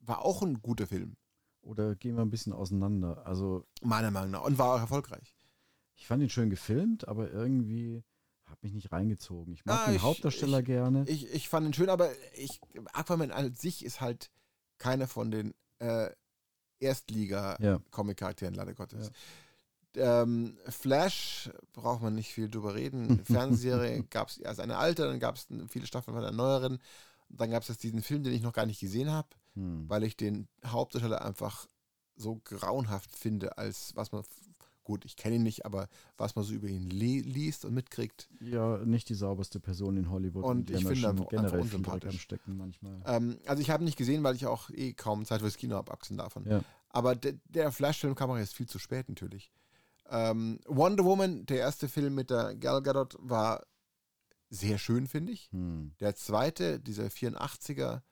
war auch ein guter Film, Oder gehen wir ein bisschen auseinander. Also meiner Meinung nach, und war auch erfolgreich. ich fand ihn schön gefilmt, aber irgendwie hat mich nicht reingezogen. Ich mag Ah, den ich- Hauptdarsteller gerne. Ich, ich fand ihn schön, aber ich, Aquaman an sich ist halt keiner von den äh, Erstliga-Comic-Charakteren, leider Gottes. Ähm, Flash braucht man nicht viel drüber reden. <laughs> Fernsehserie gab es erst eine alte, dann gab es viele Staffeln von der neueren. Dann gab es jetzt diesen Film, den ich noch gar nicht gesehen habe, Hm. weil ich den Hauptdarsteller einfach so grauenhaft finde, als was man, gut, ich kenne ihn nicht, aber was man so über ihn li liest und mitkriegt. Ja, nicht die sauberste Person in Hollywood. Und ich finde einfach- generell einfach Dreck am unsympathisch. Stecken manchmal. Ähm, also ich habe ihn nicht gesehen, weil ich auch eh kaum Zeit fürs Kino habe, abgesehen davon. Ja. Aber der, der Flash-Film kam auch jetzt viel zu spät natürlich. Ähm, Wonder Woman, der erste Film mit der Gal Gadot, war sehr schön, finde ich. Hm. Der zweite, dieser 84er,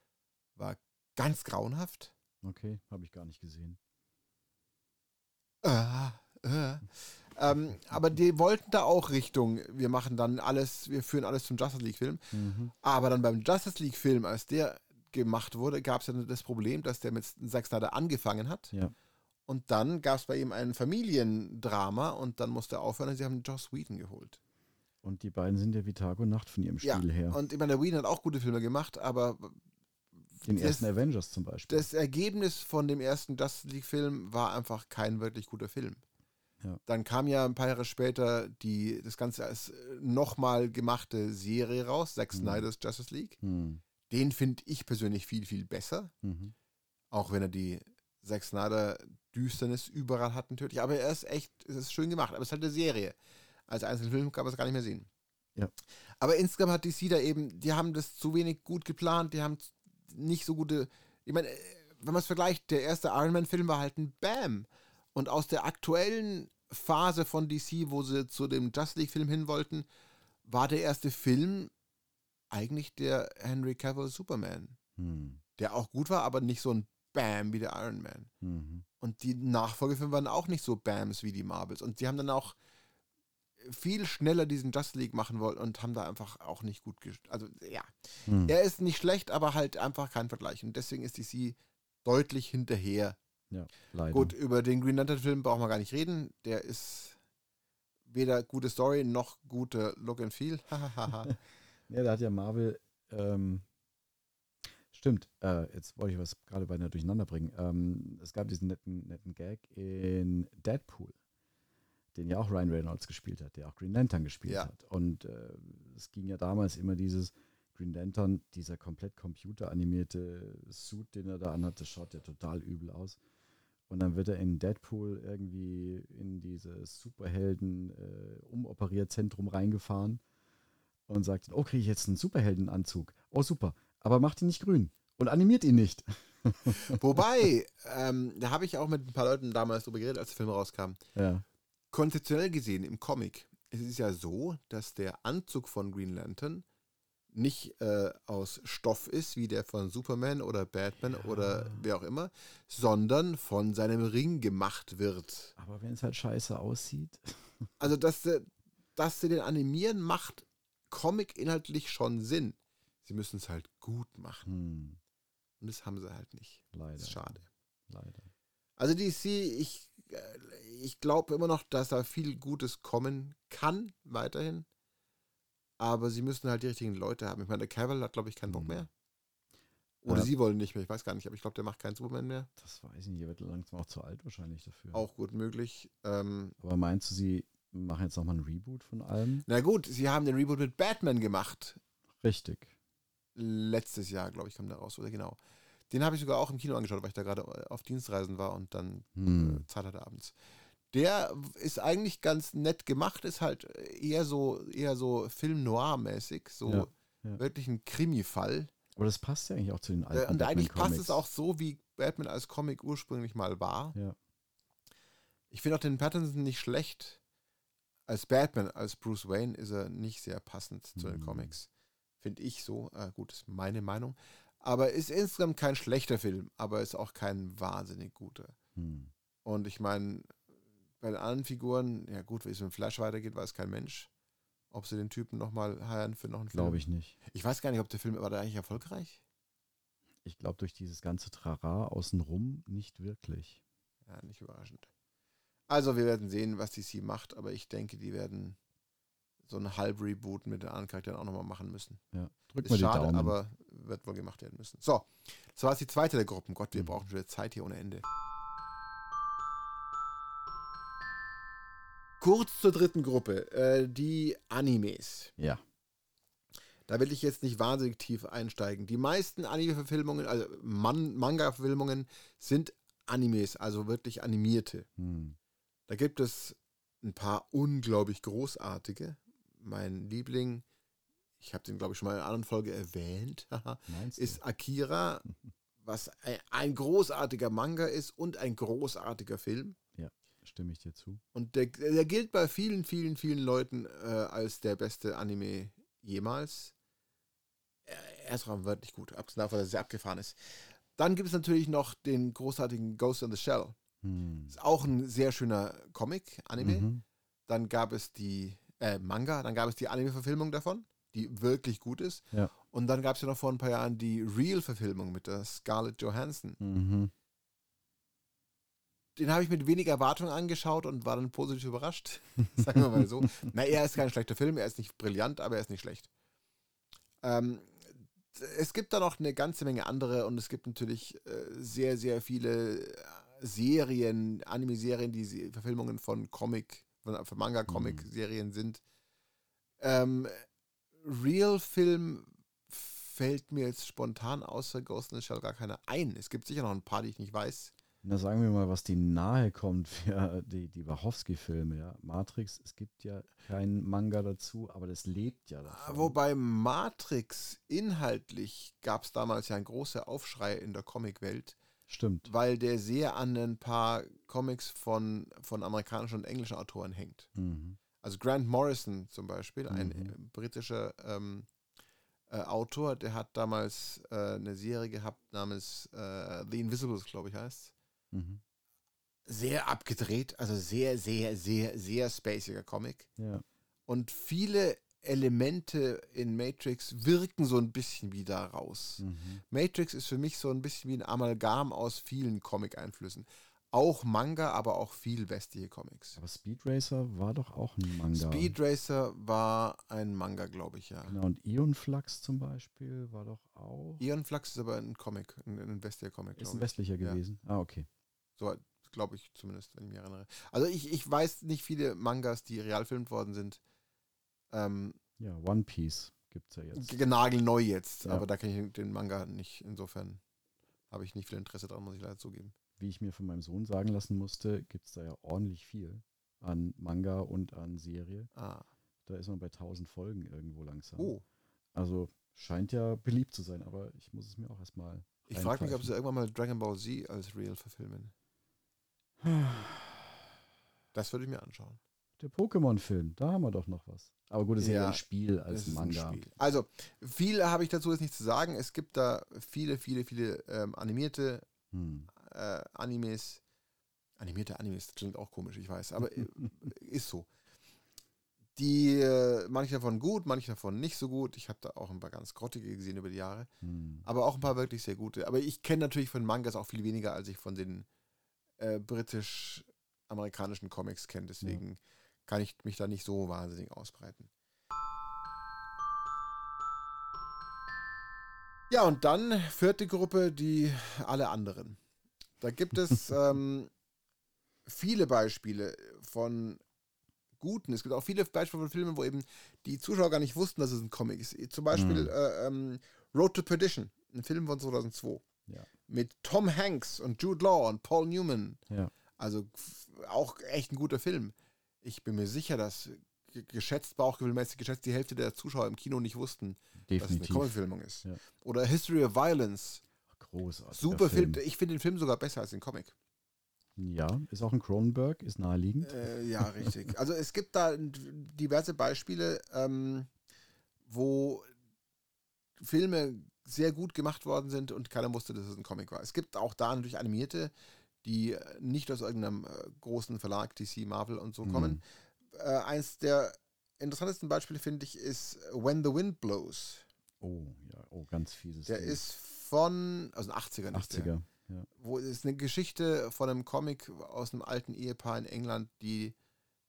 war ganz grauenhaft. Okay, habe ich gar nicht gesehen. Äh, äh. ähm, aber die wollten da auch Richtung, wir machen dann alles, wir führen alles zum Justice League-Film. Mhm. Aber dann beim Justice League-Film, als der gemacht wurde, gab es ja das Problem, dass der mit Zack Snyder angefangen hat. Ja. Und dann gab es bei ihm ein Familiendrama und dann musste er aufhören und sie haben Joss Whedon geholt. Und die beiden sind ja wie Tag und Nacht von ihrem Ja, Stil her. Und ich meine, der Whedon hat auch gute Filme gemacht, aber Den das- ersten Avengers zum Beispiel. das Ergebnis von dem ersten Justice League-Film war einfach kein wirklich guter Film. Ja. Dann kam ja ein paar Jahre später die, das Ganze als nochmal gemachte Serie raus, Zack Mhm. Snyder's Justice League. Hm. Den finde ich persönlich viel, viel besser. Mhm. Auch wenn er die Zack Snyder Düsternis überall hat natürlich. Aber er ist echt, es ist schön gemacht. Aber es ist halt eine Serie. Als einzelnen Film kann man es gar nicht mehr sehen. Ja. Aber insgesamt hat DC da eben, die haben das zu wenig gut geplant. Die haben nicht so gute, ich meine, wenn man es vergleicht, der erste Iron Man Film war halt ein Bam. Und aus der aktuellen Phase von DC, wo sie zu dem Just League Film hin wollten, war der erste Film eigentlich der Henry Cavill Superman Hm. der auch gut war, aber nicht so ein Bam wie der Iron Man. Mhm. Und die Nachfolgefilme waren auch nicht so Bams wie die Marvels. Und die haben dann auch viel schneller diesen Just League machen wollen und haben da einfach auch nicht gut gest Also ja, Hm. er ist nicht schlecht, aber halt einfach kein Vergleich. Und deswegen ist DC deutlich hinterher. Ja, leider. Gut, über den Green Lantern Film brauchen wir gar nicht reden. Der ist weder gute Story noch gute Look and Feel. <laughs> Ja, da hat ja Marvel. Ähm, stimmt, äh, jetzt wollte ich was gerade beinahe durcheinander bringen. Ähm, es gab diesen netten, netten Gag in Deadpool, den ja auch Ryan Reynolds gespielt hat, der auch Green Lantern gespielt Ja. hat. Und äh, es ging ja damals immer dieses Green Lantern, dieser komplett computeranimierte Suit, den er da anhat, das schaut ja total übel aus. Und dann wird er in Deadpool irgendwie in dieses Superhelden äh, reingefahren und sagt, oh, kriege ich jetzt einen Superheldenanzug. Oh, super. Aber macht ihn nicht grün und animiert ihn nicht. <laughs> Wobei, ähm, da habe ich auch mit ein paar Leuten damals drüber geredet, als der Film rauskam. Ja. konzeptionell gesehen im Comic es ist ja so, dass der Anzug von Green Lantern nicht äh, aus Stoff ist, wie der von Superman oder Batman oder wer auch immer, sondern von seinem Ring gemacht wird. Aber wenn es halt scheiße aussieht. Also das, äh, dass sie den animieren, macht Comic inhaltlich schon Sinn. Sie müssen es halt gut machen. Hm, Und das haben sie halt nicht. leider. Das ist schade. Leider. Also DC, ich, äh, ich glaube immer noch, dass da viel Gutes kommen kann, weiterhin. Aber sie müssen halt die richtigen Leute haben. Ich meine, der Cavill hat, glaube ich, keinen Bock Mhm. mehr. Oder Ja. sie wollen nicht mehr, ich weiß gar nicht, aber ich glaube, der macht keinen Superman mehr. Das weiß ich nicht. Er wird langsam auch zu alt wahrscheinlich dafür. Auch gut möglich. Ähm, Aber meinst du, sie machen jetzt nochmal ein Reboot von allem? na gut, sie haben den Reboot mit Batman gemacht. Richtig. Letztes Jahr, glaube ich, kam der raus, oder genau. Den habe ich sogar auch im Kino angeschaut, weil ich da gerade äh, auf Dienstreisen war und dann Hm. äh, Zeit hatte abends. Der ist eigentlich ganz nett gemacht, ist halt eher so, eher so Film Noir-mäßig, so Ja, ja. wirklich ein Krimi-Fall. Aber das passt ja eigentlich auch zu den alten Äh, Und eigentlich passt es auch so, wie Batman als Comic ursprünglich mal war. Ja. Ich finde auch den Pattinson nicht schlecht. Als Batman, als Bruce Wayne ist er nicht sehr passend zu den Mhm. Comics. Finde ich so. Äh, gut, ist meine Meinung. Aber ist insgesamt kein schlechter Film, aber ist auch kein wahnsinnig guter. Hm. Und ich meine, bei den anderen Figuren, ja gut, wie es mit dem Flash weitergeht, weiß kein Mensch. Ob sie den Typen nochmal heiern für noch einen Film. Glaube ich nicht. Ich weiß gar nicht, ob der Film, war der eigentlich erfolgreich? Ich glaube, durch dieses ganze Trara außenrum nicht wirklich. Ja, nicht überraschend. Also, wir werden sehen, was DC macht, aber ich denke, die werden so ein Halb-Reboot mit den anderen Charakteren auch nochmal machen müssen. Ja. Drück Ist schade, Daumen. aber wird wohl gemacht werden müssen. So, das war jetzt die zweite der Gruppen. Gott, wir Mhm. brauchen schon wieder Zeit hier ohne Ende. Kurz zur dritten Gruppe, äh, die Animes. ja. Da will ich jetzt nicht wahnsinnig tief einsteigen. Die meisten Anime-Verfilmungen, also Man Manga-Verfilmungen, sind Animes, also wirklich animierte. Hm. Da gibt es ein paar unglaublich großartige. Mein Liebling, ich habe den, glaube ich, schon mal in einer anderen Folge erwähnt, ist Akira, was ein, großartiger Manga ist und ein großartiger Film. Stimme ich dir zu. Und der, der gilt bei vielen, vielen, vielen Leuten äh, als der beste Anime jemals. Er, er ist auch wirklich gut, abgesehen davon, dass er sehr abgefahren ist. Dann gibt es natürlich noch den großartigen Ghost in the Shell. Hm. Ist auch ein sehr schöner Comic, Anime. Mhm. Dann gab es die äh, Manga, dann gab es die Anime-Verfilmung davon, die wirklich gut ist. Ja. Und dann gab es ja noch vor ein paar Jahren die Real-Verfilmung mit der Scarlett Johansson. Mhm. Den habe ich mit wenig Erwartung angeschaut und war dann positiv überrascht. <laughs> Sagen wir mal so. Na, er ist kein schlechter Film, er ist nicht brillant, aber er ist nicht schlecht. Ähm, es gibt da noch eine ganze Menge andere und es gibt natürlich äh, sehr, sehr viele äh, Serien, Anime-Serien, die Verfilmungen von Comic, von Manga-Comic-Serien sind. Ähm, Real-Film fällt mir jetzt spontan außer Ghost in the Shell gar keiner ein. Es gibt sicher noch ein paar, die ich nicht weiß. Na, sagen wir mal, was die nahe kommt für die, die Wachowski-Filme, ja. Matrix, es gibt ja keinen Manga dazu, aber das lebt ja davon. Wobei Matrix inhaltlich gab es damals ja einen großen Aufschrei in der Comicwelt, Stimmt. weil der sehr an ein paar Comics von, von amerikanischen und englischen Autoren hängt. Mhm. Also Grant Morrison zum Beispiel, ein Mhm. äh, britischer ähm, äh, Autor, der hat damals äh, eine Serie gehabt namens äh, The Invisibles, glaube ich, heißt Mhm. Sehr abgedreht, also sehr, sehr, sehr, sehr spaciger Comic. Ja. Und viele Elemente in Matrix wirken so ein bisschen wie da raus. Mhm. Matrix ist für mich so ein bisschen wie ein Amalgam aus vielen Comic-Einflüssen. Auch Manga, aber auch viel westliche Comics. Aber Speed Racer war doch auch ein Manga. Speed Racer war ein Manga, glaube ich, ja. Genau, und Ion Flux zum Beispiel war doch auch. Ion Flux ist aber ein Comic, ein, ein westlicher Comic, Ist ein glaube ich. westlicher Ja. gewesen. Ah, okay. So glaube ich zumindest, wenn ich mich erinnere. Also ich, ich weiß nicht viele Mangas, die realfilmt worden sind. Ähm, Ja, One Piece gibt es ja jetzt. nagelneu jetzt, Ja. aber da kenne ich den Manga nicht. Insofern habe ich nicht viel Interesse daran, muss ich leider zugeben. Wie ich mir von meinem Sohn sagen lassen musste, gibt es da ja ordentlich viel an Manga und an Serie. Ah. Da ist man bei 1000 Folgen irgendwo langsam. Oh, Also scheint ja beliebt zu sein, aber ich muss es mir auch erstmal. ich frage mich, ob sie irgendwann mal Dragon Ball Z als Real verfilmen. <sighs> Das würde ich mir anschauen. Der Pokémon-Film, da haben wir doch noch was. Aber gut, das ist ja, Ja, ein Spiel als ein Manga. Spiel. Also, viel habe ich dazu jetzt nicht zu sagen. Es gibt da viele, viele, viele ähm, animierte Hm. äh, Animes. Animierte Animes, das klingt auch komisch, ich weiß, aber <laughs> äh, ist so. die äh, manche davon gut, manche davon nicht so gut. Ich habe da auch ein paar ganz grottige gesehen über die Jahre, Hm. aber auch ein paar wirklich sehr gute. Aber ich kenne natürlich von Mangas auch viel weniger, als ich von den äh, britisch-amerikanischen Comics kenne. Deswegen kann ich mich da nicht so wahnsinnig ausbreiten. Ja, und dann vierte Gruppe, die alle anderen. Da gibt es <laughs> ähm, viele Beispiele von guten. Es gibt auch viele Beispiele von Filmen, wo eben die Zuschauer gar nicht wussten, dass es ein Comic ist. Zum Beispiel Mhm. äh, ähm, Road to Perdition, ein Film von 2002. Ja. Mit Tom Hanks und Jude Law und Paul Newman. Ja. Also auch echt ein guter Film. Ich bin mir sicher, dass geschätzt, bauchgefühlmäßig geschätzt, die Hälfte der Zuschauer im Kino nicht wussten, dass es eine Definitiv. Comicverfilmung ist. Ja. Oder History of Violence. Großartig. Super Film. Ich finde den Film sogar besser als den Comic. Ja, ist auch ein Cronenberg, ist naheliegend. Äh, ja, richtig. Also es gibt da diverse Beispiele, ähm, wo Filme sehr gut gemacht worden sind und keiner wusste, dass es ein Comic war. Es gibt auch da natürlich animierte, die äh, nicht aus irgendeinem äh, großen Verlag, DC, Marvel und so Mhm. kommen. Äh, eins der interessantesten Beispiele, finde ich, ist When the Wind Blows. Oh, ja, oh, ganz fieses. Der Ding. ist von, aus den 80ern. ist der. 80er. Ja. wo es ist eine Geschichte von einem Comic aus einem alten Ehepaar in England, die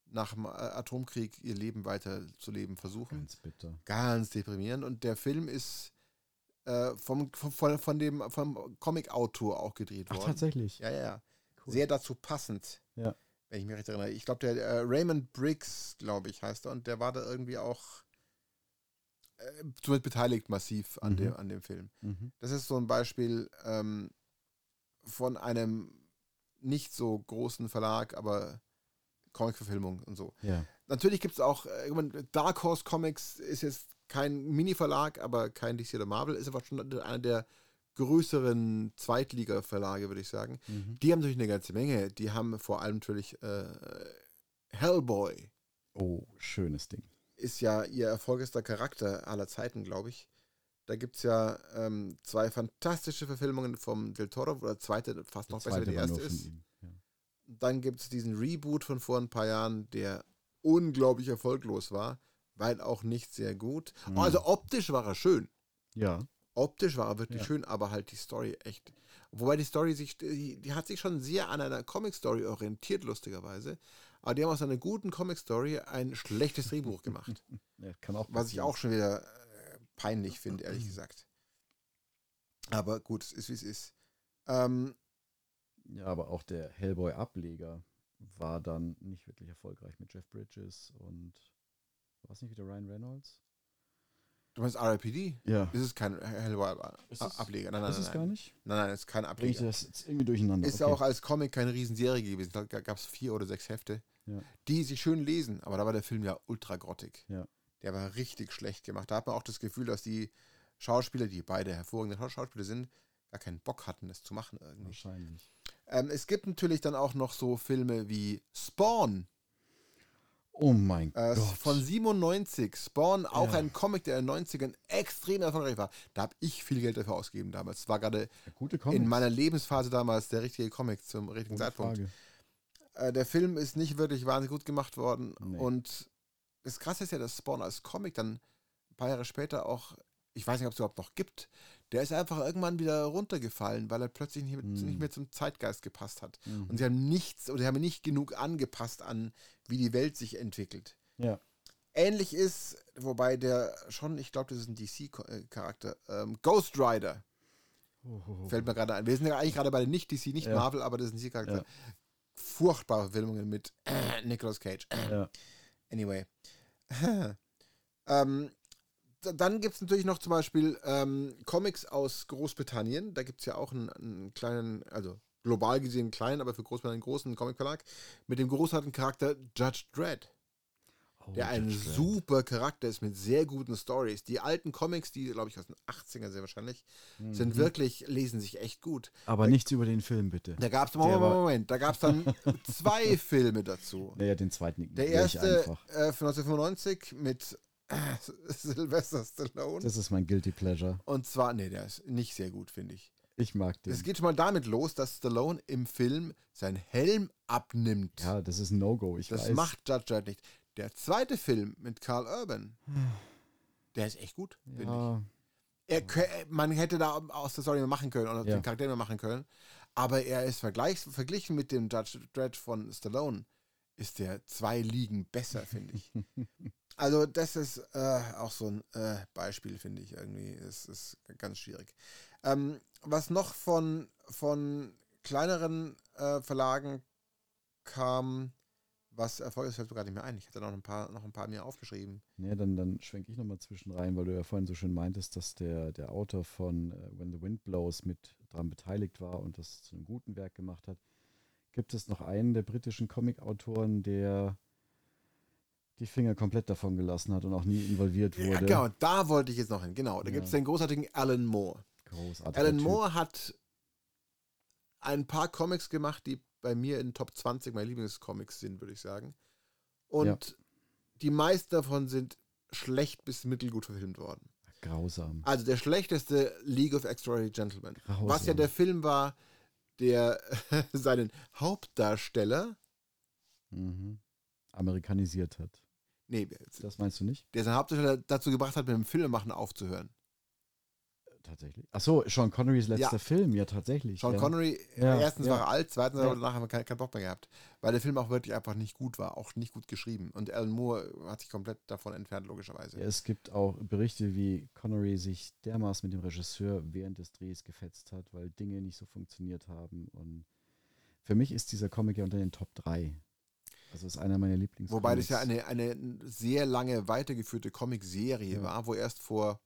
nach dem äh, Atomkrieg ihr Leben weiterzuleben versuchen. Ganz bitter. Ganz deprimierend. Und der Film ist äh, vom, von, von dem vom Comic-Autor auch gedreht Ach, worden. tatsächlich. Ja, ja, ja. Cool. Sehr dazu passend. Ja. Wenn ich mich recht erinnere. Ich glaube, der äh, Raymond Briggs, glaube ich, heißt er, und der war da irgendwie auch äh, zumindest beteiligt massiv an, Mhm. dem, an dem Film. Mhm. Das ist so ein Beispiel ähm, von einem nicht so großen Verlag, aber Comic-Verfilmung und so. Ja. Natürlich gibt es auch, äh, Dark Horse Comics ist jetzt kein Mini-Verlag, aber kein DC oder Marvel, ist aber schon einer der größeren Zweitliga-Verlage, würde ich sagen. Mhm. Die haben natürlich eine ganze Menge. Die haben vor allem natürlich äh, Hellboy, Oh, schönes Ding. ist ja ihr erfolgreichster Charakter aller Zeiten, glaube ich. Da gibt es ja ähm, zwei fantastische Verfilmungen vom Del Toro, oder zweite fast noch Der besser, als die war erste ist. Ja. Dann gibt es diesen Reboot von vor ein paar Jahren, der unglaublich erfolglos war, weil auch nicht sehr gut. Mhm. Also optisch war er schön. ja, Optisch war er wirklich Ja. schön, aber halt die Story echt. Wobei die Story sich, die, die hat sich schon sehr an einer Comic-Story orientiert, lustigerweise. Aber die haben aus einer guten Comic-Story ein schlechtes Drehbuch gemacht. <laughs> ja kann auch Was ich auch schon wieder äh, peinlich finde, ehrlich <clears throat> gesagt. Aber gut, es ist wie es ist. Ähm, Ja, aber auch der Hellboy-Ableger war dann nicht wirklich erfolgreich mit Jeff Bridges und war es nicht wieder Ryan Reynolds? Du meinst RIPD? Ja. Das ist kein Ist es- Hellboy-Ableger. Nein, nein, ist nein, es gar nicht? Nein, nein, es ist kein Bringe ich Ableger. das jetzt irgendwie durcheinander? Ist ja auch als Comic keine Riesenserie gewesen. Da gab es vier oder sechs Hefte, Ja. die sich schön lesen. Aber da war der Film ja ultra grottig. Ja. Der war richtig schlecht gemacht. Da hat man auch das Gefühl, dass die Schauspieler, die beide hervorragende Schauspieler sind, gar keinen Bock hatten, das zu machen irgendwie. Wahrscheinlich. Ähm, es gibt natürlich dann auch noch so Filme wie Spawn Oh mein äh, Gott. von 97. Spawn, auch Ja. ein Comic, der in den 90ern extrem erfolgreich war. Da habe ich viel Geld dafür ausgegeben damals. Es war gerade in meiner Lebensphase damals der richtige Comic zum richtigen Ohne Zeitpunkt. Äh, der Film ist nicht wirklich wahnsinnig gut gemacht worden. Nee. Und das Krasse ist ja, dass Spawn als Comic dann ein paar Jahre später auch, ich weiß nicht, ob es überhaupt noch gibt, der ist einfach irgendwann wieder runtergefallen, weil er plötzlich nicht, Hm. nicht mehr zum Zeitgeist gepasst hat. Mhm. Und sie haben nichts oder sie haben nicht genug angepasst an, wie die Welt sich entwickelt. Ja. Ähnlich ist, wobei der schon, ich glaube, das ist ein DC-Charakter, ähm, Ghost Rider. Oh, oh, oh. Fällt mir gerade ein. Wir sind ja eigentlich gerade bei den nicht DC, nicht Ja. Marvel, aber das ist ein DC-Charakter. Ja. Furchtbare Verfilmungen mit <clears throat> Nicolas Cage. Ja. Anyway. <laughs> ähm, dann gibt es natürlich noch zum Beispiel ähm, Comics aus Großbritannien. Da gibt es ja auch einen, einen kleinen, also global gesehen kleinen, aber für Großbritannien einen großen Comicverlag mit dem großartigen Charakter Judge Dredd Oh, der ein Judge Dredd. super Charakter ist mit sehr guten Stories. Die alten Comics, die glaube ich aus den 80ern sehr wahrscheinlich, sind Mhm. wirklich, lesen sich echt gut. Aber nichts über den Film, bitte. Da gab es, Moment, Moment, Moment, da gab es dann <laughs> zwei Filme dazu. Naja, den zweiten Der erste einfach. äh, von 1995 mit <laughs> Sylvester Stallone. Das ist mein Guilty Pleasure. Und zwar, nee, der ist nicht sehr gut, finde ich. Ich mag den. Es geht schon mal damit los, dass Stallone im Film seinen Helm abnimmt. ja, das ist ein No-Go, ich das weiß. macht Judge Dredd nicht. Der zweite Film mit Carl Urban, der ist echt gut, finde ich. Ja, Er, man hätte da aus der Story mehr machen können oder Ja. den Charakter mehr machen können. Aber er ist verglichen mit dem Judge Dredd von Stallone, ist der zwei Ligen besser, finde ich. also, das ist äh, auch so ein äh, Beispiel, finde ich irgendwie. Es ist ganz schwierig. Ähm, was noch von, von kleineren äh, Verlagen kam, was Erfolg ist, fällt mir gerade nicht mehr ein. Ich hatte noch ein paar, noch ein paar mir aufgeschrieben. Nee, dann, dann schwenke ich nochmal zwischen rein, weil du ja vorhin so schön meintest, dass der, der Autor von äh, When the Wind Blows mit dran beteiligt war und das zu einem guten Werk gemacht hat. Gibt es noch einen der britischen Comic-Autoren, der die Finger komplett davon gelassen hat und auch nie involviert Ja, wurde? genau, da wollte ich jetzt noch hin. Genau, da Ja. gibt es den großartigen Alan Moore. Großartig. Alan Moore hat ein paar Comics gemacht, die bei mir in Top 20 meiner Lieblingscomics sind, würde ich sagen. Und die meisten davon sind schlecht bis mittelgut verfilmt worden. Grausam. Also der schlechteste League of Extraordinary Gentlemen. Grausam. Was ja der Film war, der <laughs> seinen Hauptdarsteller, Mhm. Amerikanisiert hat. nee, Das meinst du nicht? der seinen Hauptdarsteller dazu gebracht hat, mit dem Filmemachen aufzuhören. Tatsächlich. Ach so, Sean Connerys letzter Ja. Film, ja tatsächlich. Sean ja. Connery, Ja, erstens war er alt, zweitens Ja. aber danach haben wir keinen keinen Bock mehr gehabt, weil der Film auch wirklich einfach nicht gut war, auch nicht gut geschrieben. Und Alan Moore hat sich komplett davon entfernt, logischerweise. Es gibt auch Berichte, wie Connery sich dermaßen mit dem Regisseur während des Drehs gefetzt hat, weil Dinge nicht so funktioniert haben. Und für mich ist dieser Comic ja unter den Top 3. Also ist einer meiner Lieblings. Wobei das ja eine, eine sehr lange weitergeführte Comic-Serie war, wo erst vor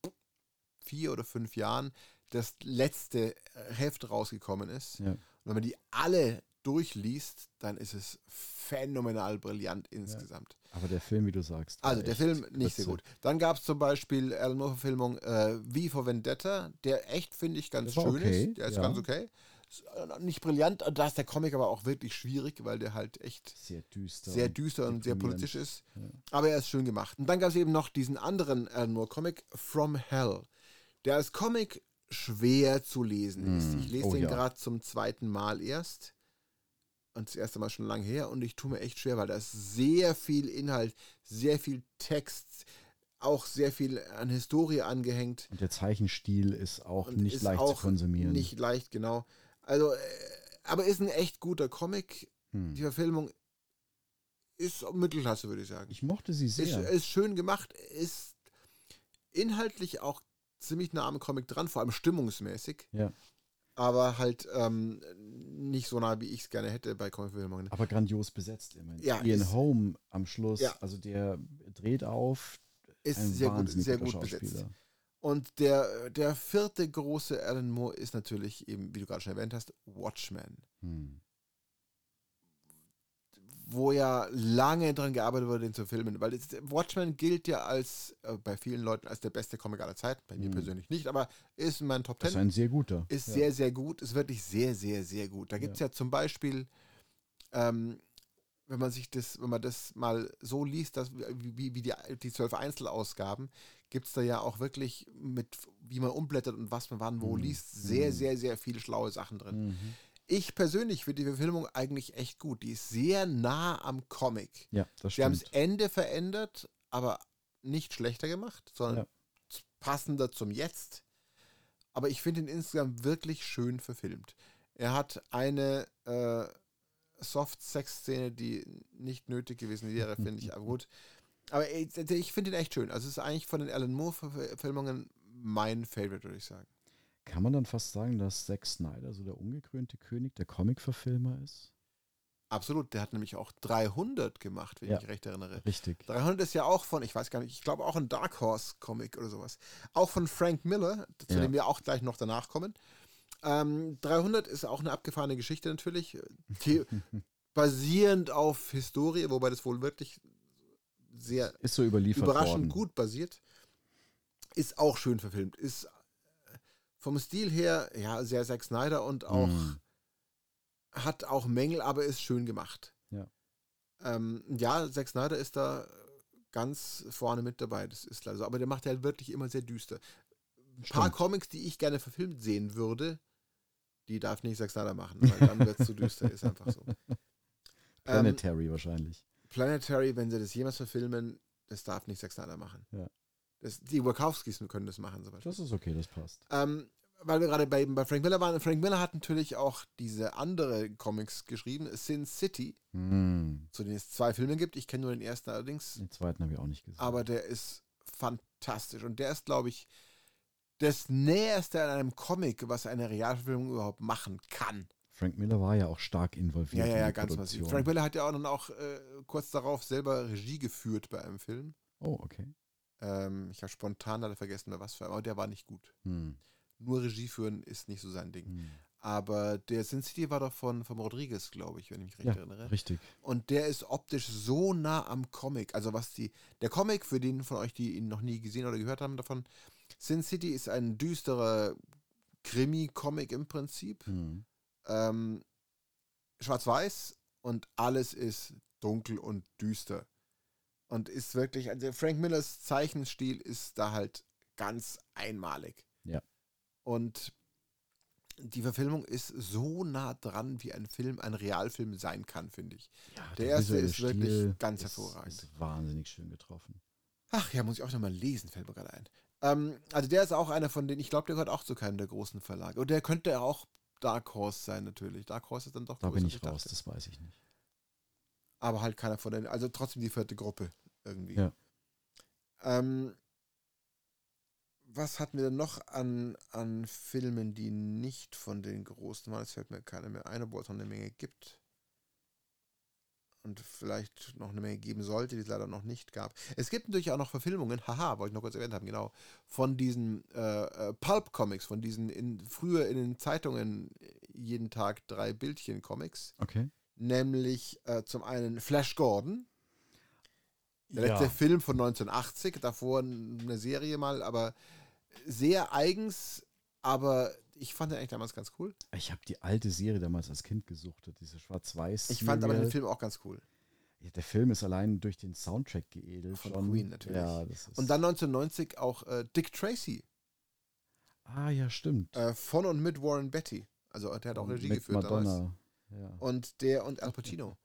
vier oder fünf Jahren das letzte Heft rausgekommen ist. Ja. Und wenn man die alle durchliest, dann ist es phänomenal brillant insgesamt. Aber der Film, wie du sagst. Also der Film nicht sehr gut. Dann gab es zum Beispiel Alan Moore-Verfilmung äh, Wie vor Vendetta, der echt, finde ich, ganz schön okay, ist. Der ist ja. ganz okay. Ist, äh, Nicht brillant, da ist der Comic aber auch wirklich schwierig, weil der halt echt Sehr düster. sehr und düster und sehr deprimierend. politisch ist. Ja. Aber er ist schön gemacht. Und dann gab es eben noch diesen anderen Alan Moore-Comic, From Hell, der als Comic schwer zu lesen ist. Mm, Ich lese oh den ja. gerade zum zweiten Mal erst. Und das erste Mal schon lange her. Und ich tue mir echt schwer, weil da ist sehr viel Inhalt, sehr viel Text, auch sehr viel an Historie angehängt. Und der Zeichenstil ist auch Und nicht ist leicht auch zu konsumieren. Nicht leicht, genau. Also, äh, aber ist ein echt guter Comic. Hm. Die Verfilmung ist Mittelklasse, würde ich sagen. Ich mochte sie Ist, sehr. ist schön gemacht, ist inhaltlich auch ziemlich nah am Comic dran, vor allem stimmungsmäßig. Ja. Aber halt ähm, nicht so nah, wie ich es gerne hätte bei Comicverfilmungen. aber grandios besetzt immerhin. Ja, Ian ist- Holm am Schluss, Ja. also der dreht auf. Ist sehr gut, sehr gut besetzt. Und der, der vierte große Alan Moore ist natürlich eben, wie du gerade schon erwähnt hast, Watchmen. Hm. Wo ja lange dran gearbeitet wurde, den zu filmen. Weil es, Watchmen gilt ja als, äh, bei vielen Leuten, als der beste Comic aller Zeiten. Bei mir Mhm. persönlich nicht, aber ist in meinen Top Das ist Ten. ein sehr guter. ist ja. sehr, sehr gut. Ist wirklich sehr, sehr, sehr gut. Da gibt es ja. zum Beispiel, ähm, wenn man sich das, wenn man das mal so liest, dass, wie, wie die, die zwölf Einzelausgaben, gibt es da ja auch wirklich mit, wie man umblättert und was man wann wo Mhm. liest, sehr, Mhm. sehr, sehr viele schlaue Sachen drin. Mhm. Ich persönlich finde die Verfilmung eigentlich echt gut. Die ist sehr nah am Comic. Ja, das Sie haben das stimmt. Ende verändert, aber nicht schlechter gemacht, sondern Ja. passender zum Jetzt. Aber ich finde ihn insgesamt wirklich schön verfilmt. Er hat eine äh, Soft-Sex-Szene, die nicht nötig gewesen wäre, finde ich. Aber gut. Aber ich, ich finde ihn echt schön. Also es ist eigentlich von den Alan Moore-Verfilmungen mein Favorite, würde ich sagen. Kann man dann fast sagen, dass Zack Snyder so der ungekrönte König der Comic-Verfilmer ist? Absolut. Der hat nämlich auch 300 gemacht, wenn Ja. ich mich recht erinnere. Richtig. 300 ist ja auch von, ich weiß gar nicht, ich glaube auch ein Dark Horse Comic oder sowas. Auch von Frank Miller, zu Ja. dem wir auch gleich noch danach kommen. Ähm, 300 ist auch eine abgefahrene Geschichte natürlich, die <laughs> basierend auf Historie, wobei das wohl wirklich sehr Ist so überliefert überraschend worden. gut basiert. Ist auch schön verfilmt. Ist vom Stil her, ja, sehr Zack Snyder und auch Mhm. hat auch Mängel, aber ist schön gemacht. Ja. Ähm, ja, Zack Snyder ist da ganz vorne mit dabei. Das ist leider so. Aber der macht halt wirklich immer sehr düster. Ein paar. Comics, die ich gerne verfilmt sehen würde, die darf nicht Zack Snyder machen, <laughs> weil dann wird es zu düster. Ist einfach so. <laughs> Ähm, Planetary wahrscheinlich. Planetary, wenn sie das jemals verfilmen, das darf nicht Zack Snyder machen. Ja. Das, die Wachowskis können das machen zum Beispiel. Das ist okay, das passt. Ähm, weil wir gerade bei, bei Frank Miller waren. Frank Miller hat natürlich auch diese andere Comics geschrieben, Sin City, Hm. zu denen es zwei Filme gibt. Ich kenne nur den ersten allerdings, Den zweiten habe ich auch nicht gesehen. aber der ist fantastisch. Und der ist, glaube ich, das Näherste an einem Comic, was eine Realverfilmung überhaupt machen kann. Frank Miller war ja auch stark involviert. Ja, ja, in ja, ganz Produktion. massiv. Frank Miller hat ja auch dann auch äh, kurz darauf selber Regie geführt bei einem Film. Oh, okay. Ähm, ich habe spontan leider vergessen, was für, aber der war nicht gut. Hm. Nur Regie führen ist nicht so sein Ding. Hm. Aber der Sin City war doch von, von Rodriguez, glaube ich, wenn ich mich recht Ja, erinnere. richtig. Und der ist optisch so nah am Comic. Also was die, der Comic, für den von euch, die ihn noch nie gesehen oder gehört haben davon, Sin City ist ein düsterer Krimi-Comic im Prinzip. Hm. Ähm, Schwarz-Weiß und alles ist dunkel und düster. Und ist wirklich, also Frank Millers Zeichenstil ist da halt ganz einmalig. Ja. Und die Verfilmung ist so nah dran, wie ein Film, ein Realfilm sein kann, finde ich. Ja, Der erste visuelle ist wirklich Stil ganz ist- hervorragend. Ist wahnsinnig schön getroffen. Ach ja, muss ich auch nochmal lesen, fällt mir gerade ein. Ähm, also der ist auch einer von denen, ich glaube, der gehört auch zu keinem der großen Verlage. Und der könnte auch Dark Horse sein, natürlich. Dark Horse ist dann doch Da größer, bin als ich raus, dachte. das weiß ich nicht. aber halt keiner von denen. Also trotzdem die vierte Gruppe irgendwie. Ja. Ähm, was hatten wir denn noch an, an Filmen, die nicht von den großen waren? Es fällt mir keiner mehr ein, obwohl es noch eine Menge gibt. Und vielleicht noch eine Menge geben sollte, die es leider noch nicht gab. Es gibt natürlich auch noch Verfilmungen, haha, wollte ich noch kurz erwähnt haben, genau, von diesen äh, äh, Pulp-Comics, von diesen in, früher in den Zeitungen jeden Tag drei Bildchen-Comics Okay. nämlich äh, zum einen Flash Gordon, der letzte Film von 1980, davor eine Serie mal, aber sehr eigens, aber ich fand den eigentlich damals ganz cool. Ich habe die alte Serie damals als Kind gesuchtet, diese schwarz-weiß. Ich fand aber den. Film auch ganz cool. Ja, der Film ist allein durch den Soundtrack geedelt. Von schon. Queen natürlich. Ja, Und dann 1990 auch äh, Dick Tracy Ah, ja, stimmt. äh, von und mit Warren Beatty. Also der hat auch Regie Mit geführt damals. Madonna. Ja. Und der und Al Pacino.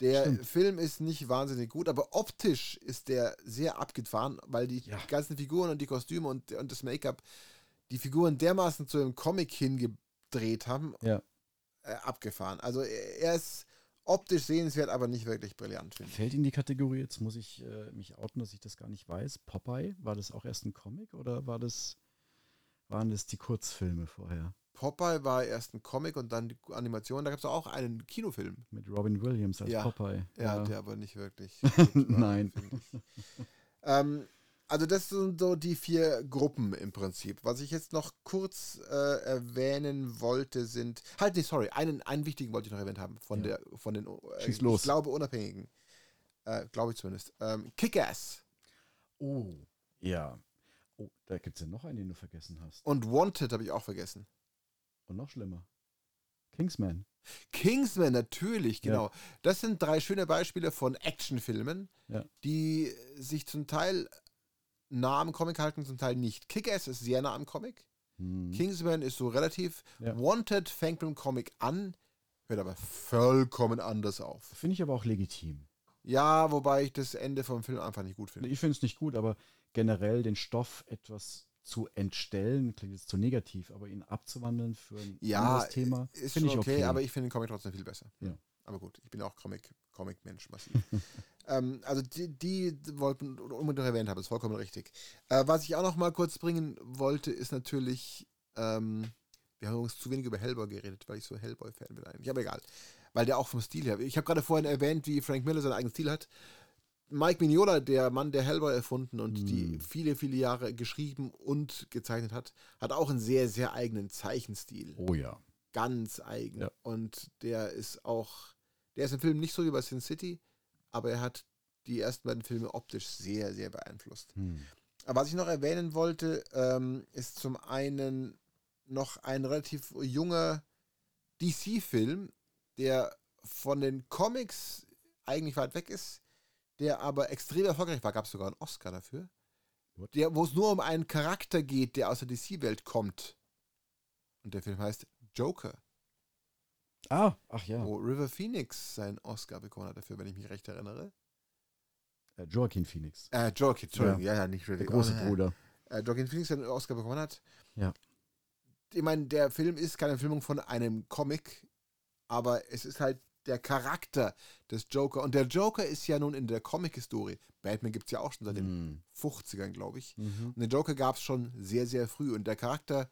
Der Stimmt. Film ist nicht wahnsinnig gut, aber optisch ist der sehr abgefahren, weil die Ja. ganzen Figuren und die Kostüme und, und das Make-up die Figuren dermaßen zu einem Comic hingedreht haben, Ja. äh, abgefahren. Also er ist optisch sehenswert, aber nicht wirklich brillant. Fällt in die Kategorie, jetzt muss ich äh, mich outen, dass ich das gar nicht weiß. Popeye, war das auch erst ein Comic oder war das, waren das die Kurzfilme vorher? Popeye war erst ein Comic und dann die Animation. Da gab es auch einen Kinofilm. Mit Robin Williams als Ja. Popeye. Ja, der aber nicht wirklich. <laughs> Nein. ähm, also das sind so die vier Gruppen im Prinzip. Was ich jetzt noch kurz äh, erwähnen wollte, sind halt nee, sorry, einen, einen wichtigen wollte ich noch erwähnt haben von Ja. der von den äh, Schieß ich glaube unabhängigen, äh, glaube ich zumindest. Ähm, Kick-Ass Oh. Ja. Oh, da gibt es ja noch einen, den du vergessen hast. und Wanted habe ich auch vergessen. Und noch schlimmer. Kingsman. Kingsman natürlich, Ja. genau. Das sind drei schöne Beispiele von Actionfilmen, Ja. die sich zum Teil nah am Comic halten, zum Teil nicht. Kick-Ass ist sehr nah am Comic. Hm. Kingsman ist so relativ. Ja. Wanted fängt mit dem Comic an, hört aber vollkommen anders auf. Finde ich aber auch legitim. Ja, wobei ich das Ende vom Film einfach nicht gut finde. Ich finde es nicht gut, aber generell den Stoff etwas zu entstellen, klingt jetzt zu negativ, aber ihn abzuwandeln für ein Ja, anderes Thema, ist finde schon ich okay, okay. aber ich finde den Comic trotzdem viel besser. Ja. Aber gut, ich bin auch Comic, Comic-Mensch massiv. <laughs> ähm, also die, die wollten unbedingt erwähnt haben, ist vollkommen richtig. Äh, was ich auch noch mal kurz bringen wollte, ist natürlich, ähm, wir haben übrigens zu wenig über Hellboy geredet, weil ich so Hellboy-Fan bin eigentlich. Aber egal. Weil der auch vom Stil her. Ich habe gerade vorhin erwähnt, wie Frank Miller seinen eigenen Stil hat. Mike Mignola, der Mann, der Hellboy erfunden und die Mm. viele, viele Jahre geschrieben und gezeichnet hat, hat auch einen sehr, sehr eigenen Zeichenstil oh ja. ganz eigen. Ja. Und der ist auch, der ist im Film nicht so wie bei Sin City, aber er hat die ersten beiden Filme optisch sehr, sehr beeinflusst. Hm. Aber was ich noch erwähnen wollte, ähm, ist zum einen noch ein relativ junger DC-Film, der von den Comics eigentlich weit weg ist, der aber extrem erfolgreich war. Gab es sogar einen Oscar dafür. Der, wo es nur um einen Charakter geht, der aus der DC-Welt kommt. Und der Film heißt Joker. Ah, ach ja. wo River Phoenix seinen Oscar bekommen hat dafür, wenn ich mich recht erinnere. Äh, Joaquin Phoenix. Äh, Joaquin, Entschuldigung, ja, ja, nicht River Der große oh, Bruder. Äh, Joaquin Phoenix seinen Oscar bekommen hat. Ja. Ich meine, der Film ist keine Filmung von einem Comic, aber es ist halt der Charakter des Joker. Und der Joker ist ja nun in der Comic-Historie. Batman gibt es ja auch schon seit den Mhm. 50ern, glaube ich. Mhm. Und den Joker gab es schon sehr, sehr früh. Und der Charakter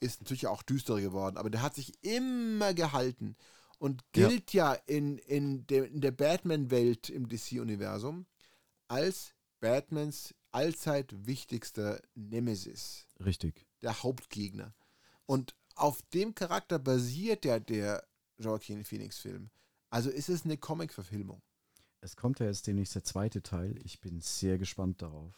ist natürlich auch düsterer geworden, aber der hat sich immer gehalten und Ja. gilt ja, in, in, der, in der Batman-Welt im DC-Universum als Batmans allzeit wichtigster Nemesis, Richtig. der Hauptgegner. Und auf dem Charakter basiert ja der Joaquin Phoenix-Film. Also ist es eine Comic-Verfilmung. Es kommt ja jetzt demnächst der zweite Teil. Ich bin sehr gespannt darauf,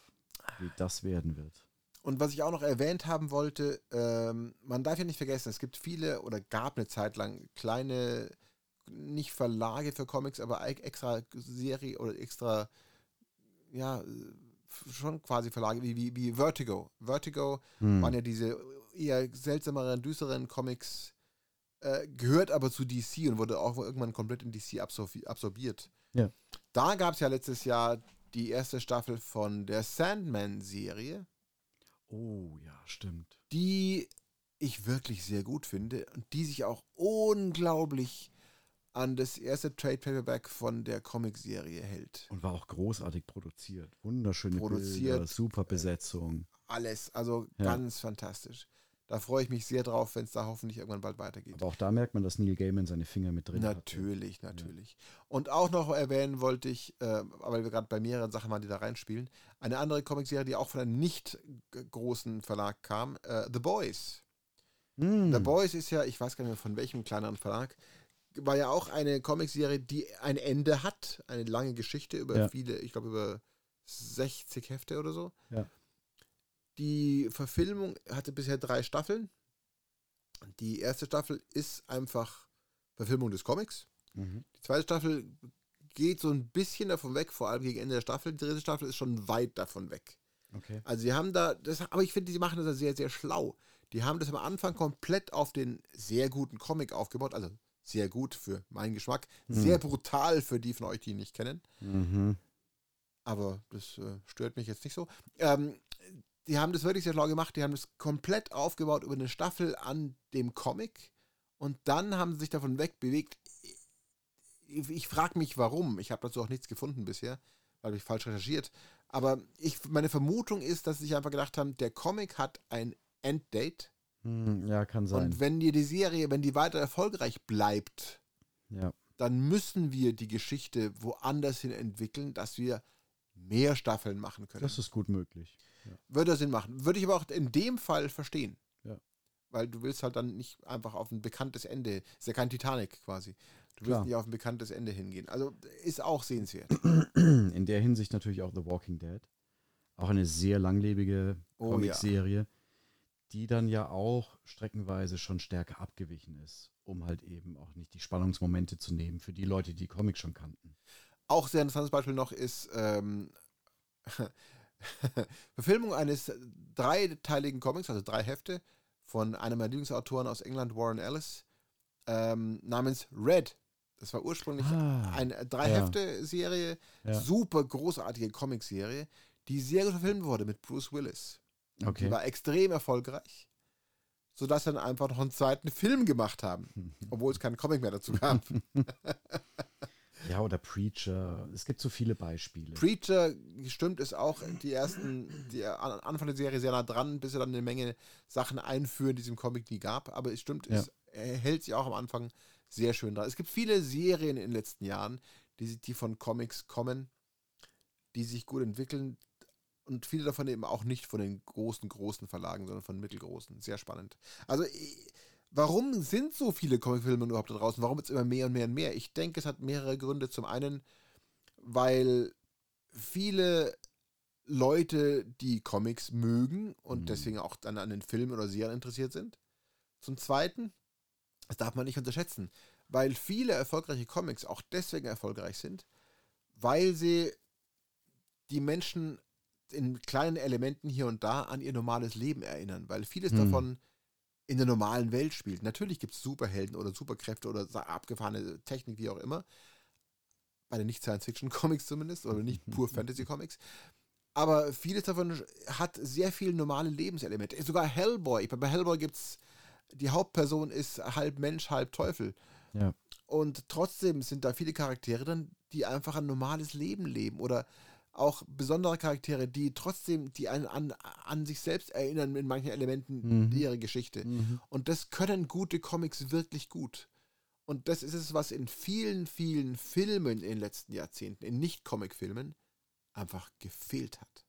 wie das werden wird. Und was ich auch noch erwähnt haben wollte, ähm, man darf ja nicht vergessen, es gibt viele oder gab eine Zeit lang kleine, nicht Verlage für Comics, aber e- extra Serie oder extra, ja, schon quasi Verlage wie, wie, wie Vertigo. Vertigo Hm. waren ja diese eher seltsameren, düsteren Comics, äh, gehört aber zu DC und wurde auch irgendwann komplett in DC absorbi absorbiert. Ja. Da gab es ja letztes Jahr die erste Staffel von der Sandman-Serie Oh, ja, stimmt. die ich wirklich sehr gut finde und die sich auch unglaublich an das erste Trade Paperback von der Comicserie hält. Und war auch großartig produziert. Wunderschöne Produziert, Bilder, super Besetzung. Alles, also Ja. ganz fantastisch. Da freue ich mich sehr drauf, wenn es da hoffentlich irgendwann bald weitergeht. Aber auch da merkt man, dass Neil Gaiman seine Finger mit drin hat. Natürlich, natürlich. Und auch noch erwähnen wollte ich, äh, weil wir gerade bei mehreren Sachen waren, die da reinspielen, eine andere Comicserie, die auch von einem nicht großen Verlag kam, äh, The Boys. Hm. The Boys ist ja, ich weiß gar nicht mehr von welchem kleineren Verlag, war ja auch eine Comicserie, die ein Ende hat, eine lange Geschichte über Ja. viele, ich glaube über 60 Hefte oder so. Ja. Die Verfilmung hatte bisher drei Staffeln. Die erste Staffel ist einfach Verfilmung des Comics. Mhm. Die zweite Staffel geht so ein bisschen davon weg, vor allem gegen Ende der Staffel. Die dritte Staffel ist schon weit davon weg. Okay. Also sie haben da, das, aber ich finde, sie machen das sehr, sehr schlau. Die haben das am Anfang komplett auf den sehr guten Comic aufgebaut, also sehr gut für meinen Geschmack, Hm. sehr brutal für die von euch, die ihn nicht kennen, Mhm. aber das äh, stört mich jetzt nicht so. Ähm, die haben das wirklich sehr schlau gemacht, die haben das komplett aufgebaut über eine Staffel an dem Comic und dann haben sie sich davon wegbewegt. Ich, ich frage mich, warum. Ich habe dazu auch nichts gefunden bisher, weil ich falsch recherchiert. Aber ich, meine Vermutung ist, dass sie sich einfach gedacht haben, der Comic hat ein Enddate. Hm, Ja, kann sein. Und wenn dir die Serie, wenn die weiter erfolgreich bleibt, ja. dann müssen wir die Geschichte woanders hin entwickeln, dass wir mehr Staffeln machen können. Das ist gut möglich. Würde Sinn machen. Würde ich aber auch in dem Fall verstehen. Ja. Weil du willst halt dann nicht einfach auf ein bekanntes Ende, ist ja kein Titanic quasi. Du willst Klar. nicht auf ein bekanntes Ende hingehen. Also ist auch sehenswert. <clears throat> In der Hinsicht natürlich auch The Walking Dead. Auch eine sehr langlebige Oh, Comicserie, die dann ja auch streckenweise schon stärker abgewichen ist, um halt eben auch nicht die Spannungsmomente zu nehmen für die Leute, die Comics schon kannten. Auch sehr interessantes Beispiel noch ist ähm, <laughs> <laughs> Verfilmung eines dreiteiligen Comics, also drei Hefte, von einem meiner Lieblingsautoren aus England, Warren Ellis, ähm, namens Red. Das war ursprünglich Ah, eine Drei-Hefte-Serie, Ja. super großartige Comicserie, die sehr gut verfilmt wurde mit Bruce Willis. Die Okay. war extrem erfolgreich, sodass sie dann einfach noch einen zweiten Film gemacht haben, <laughs> obwohl es keinen Comic mehr dazu gab. <laughs> Ja, oder Preacher. Es gibt so viele Beispiele. Preacher, stimmt, ist auch die ersten, die an- Anfang der Serie sehr nah dran, bis sie dann eine Menge Sachen einführen, die es im Comic nie gab. Aber es stimmt, Ja. es er hält sich auch am Anfang sehr schön dran. Es gibt viele Serien in den letzten Jahren, die, die von Comics kommen, die sich gut entwickeln und viele davon eben auch nicht von den großen, großen Verlagen, sondern von mittelgroßen. Sehr spannend. Also, ich- warum sind so viele Comicfilme überhaupt da draußen? Warum jetzt immer mehr und mehr und mehr? Ich denke, es hat mehrere Gründe. Zum einen, weil viele Leute, die Comics mögen und Mhm. deswegen auch dann an den Filmen oder Serien interessiert sind. Zum Zweiten, das darf man nicht unterschätzen, weil viele erfolgreiche Comics auch deswegen erfolgreich sind, weil sie die Menschen in kleinen Elementen hier und da an ihr normales Leben erinnern, weil vieles Mhm. davon in der normalen Welt spielt. Natürlich gibt es Superhelden oder Superkräfte oder abgefahrene Technik, wie auch immer. Bei den Nicht-Science-Fiction-Comics zumindest oder nicht pur Fantasy-Comics. Aber vieles davon hat sehr viel normale Lebenselemente. Sogar Hellboy. Bei Hellboy gibt es, die Hauptperson ist halb Mensch, halb Teufel. Ja. Und trotzdem sind da viele Charaktere drin, die einfach ein normales Leben leben. Oder auch besondere Charaktere, die trotzdem, die einen an, an sich selbst erinnern in manchen Elementen Mhm. ihrer Geschichte. Mhm. Und das können gute Comics wirklich gut. Und das ist es, was in vielen, vielen Filmen in den letzten Jahrzehnten, in Nicht-Comic-Filmen, einfach gefehlt hat.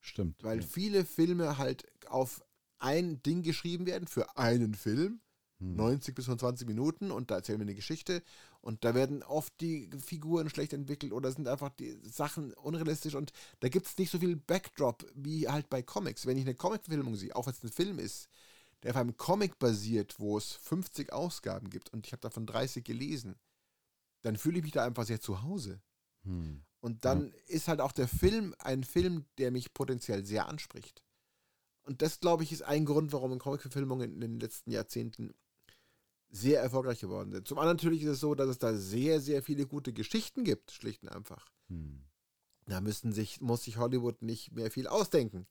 Stimmt. Weil ja. viele Filme halt auf ein Ding geschrieben werden für einen Film. 90 bis 120 Minuten und da erzählen wir eine Geschichte und da werden oft die Figuren schlecht entwickelt oder sind einfach die Sachen unrealistisch und da gibt es nicht so viel Backdrop wie halt bei Comics. Wenn ich eine Comic-Verfilmung sehe, auch wenn es ein Film ist, der auf einem Comic basiert, wo es 50 Ausgaben gibt und ich habe davon 30 gelesen, dann fühle ich mich da einfach sehr zu Hause. Hm. Und dann ist halt auch der Film ein Film, der mich potenziell sehr anspricht. Und das, glaube ich, ist ein Grund, warum Comic-Verfilmungen in den letzten Jahrzehnten sehr erfolgreich geworden sind. Zum anderen natürlich ist es so, dass es da sehr, sehr viele gute Geschichten gibt, schlicht und einfach. Hm. Da müssen sich, muss sich Hollywood nicht mehr viel ausdenken,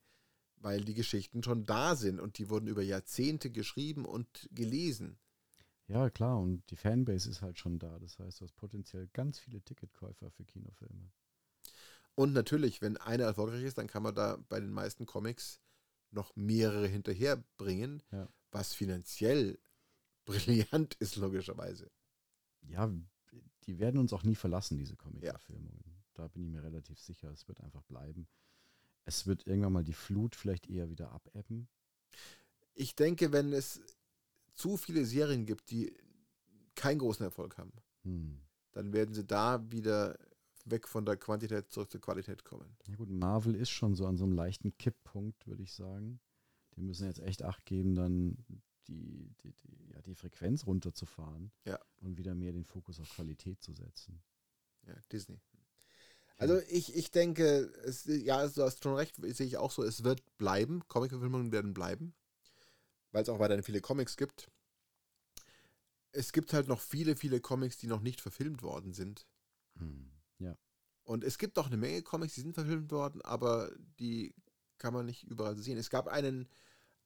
weil die Geschichten schon da sind und die wurden über Jahrzehnte geschrieben und gelesen. Ja, klar, und die Fanbase ist halt schon da. Das heißt, du hast potenziell ganz viele Ticketkäufer für Kinofilme. Und natürlich, wenn einer erfolgreich ist, dann kann man da bei den meisten Comics noch mehrere hinterherbringen, Ja. was finanziell brillant <laughs> ist, logischerweise. Ja, die werden uns auch nie verlassen, diese Comic-Verfilmungen. Da bin ich mir relativ sicher, es wird einfach bleiben. Es wird irgendwann mal die Flut vielleicht eher wieder abebben. Ich denke, wenn es zu viele Serien gibt, die keinen großen Erfolg haben, Hm. dann werden sie da wieder weg von der Quantität zurück zur Qualität kommen. Ja gut, Marvel ist schon so an so einem leichten Kipppunkt, würde ich sagen. Die müssen jetzt echt Acht geben, dann die, die, die, ja, die Frequenz runterzufahren Ja. und wieder mehr den Fokus auf Qualität zu setzen. Ja, Disney. Also ich, ich denke, es, ja, du hast schon recht, sehe ich auch so, es wird bleiben, Comic-Verfilmungen werden bleiben, weil es auch weiterhin viele Comics gibt. Es gibt halt noch viele, viele Comics, die noch nicht verfilmt worden sind. Hm. Ja. Und es gibt auch eine Menge Comics, die sind verfilmt worden, aber die kann man nicht überall sehen. Es gab einen,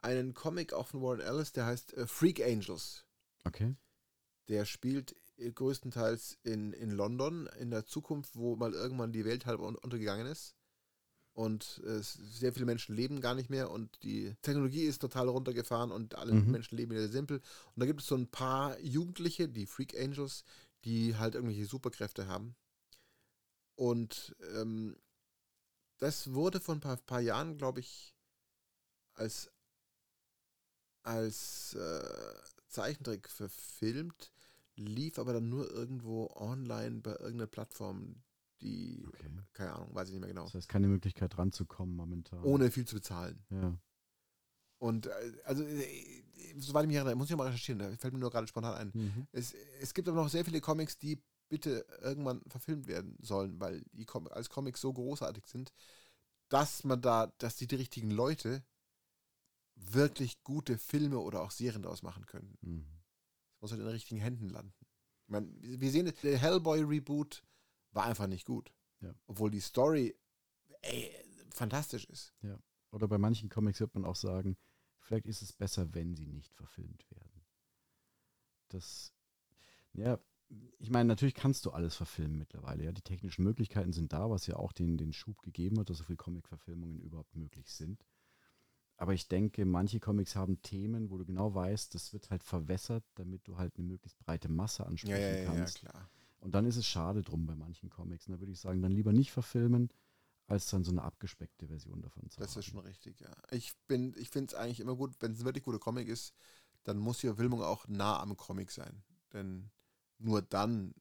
einen Comic auch von Warren Ellis, der heißt äh, Freak Angels. Okay. Der spielt äh, größtenteils in, in London, in der Zukunft, wo mal irgendwann die Welt halb un untergegangen ist. Und äh, sehr viele Menschen leben gar nicht mehr und die Technologie ist total runtergefahren und alle Mhm. Menschen leben wieder simpel. Und da gibt es so ein paar Jugendliche, die Freak Angels, die halt irgendwelche Superkräfte haben. Und ähm, das wurde vor ein paar, paar Jahren, glaube ich, als, als äh, Zeichentrick verfilmt, lief aber dann nur irgendwo online bei irgendeiner Plattform, die, Okay. keine Ahnung, weiß ich nicht mehr genau, Das heißt, keine Möglichkeit ranzukommen momentan. ohne viel zu bezahlen. Ja. Und äh, also, äh, soweit ich mich erinnere, muss ich mal recherchieren, da fällt mir nur gerade spontan ein. Mhm. Es, es gibt aber noch sehr viele Comics, die bitte irgendwann verfilmt werden sollen, weil die Com als Comics so großartig sind, dass man da, dass die, die richtigen Leute wirklich gute Filme oder auch Serien daraus machen können. Mhm. Es muss halt in den richtigen Händen landen. Ich meine, wir sehen, der Hellboy-Reboot war einfach nicht gut. Ja. Obwohl die Story ey, fantastisch ist. Oder bei manchen Comics wird man auch sagen, vielleicht ist es besser, wenn sie nicht verfilmt werden. Das, ja, ich meine, natürlich kannst du alles verfilmen mittlerweile. Ja, die technischen Möglichkeiten sind da, was ja auch den, den Schub gegeben hat, dass so viele Comic-Verfilmungen überhaupt möglich sind. Aber ich denke, manche Comics haben Themen, wo du genau weißt, das wird halt verwässert, damit du halt eine möglichst breite Masse ansprechen kannst. klar. Und dann ist es schade drum bei manchen Comics. Und da würde ich sagen, dann lieber nicht verfilmen, als dann so eine abgespeckte Version davon zu Das haben. ist schon richtig, ja. Ich, bin, ich finde es eigentlich immer gut, wenn es ein wirklich guter Comic ist, dann muss die Verfilmung auch nah am Comic sein. Denn nur dann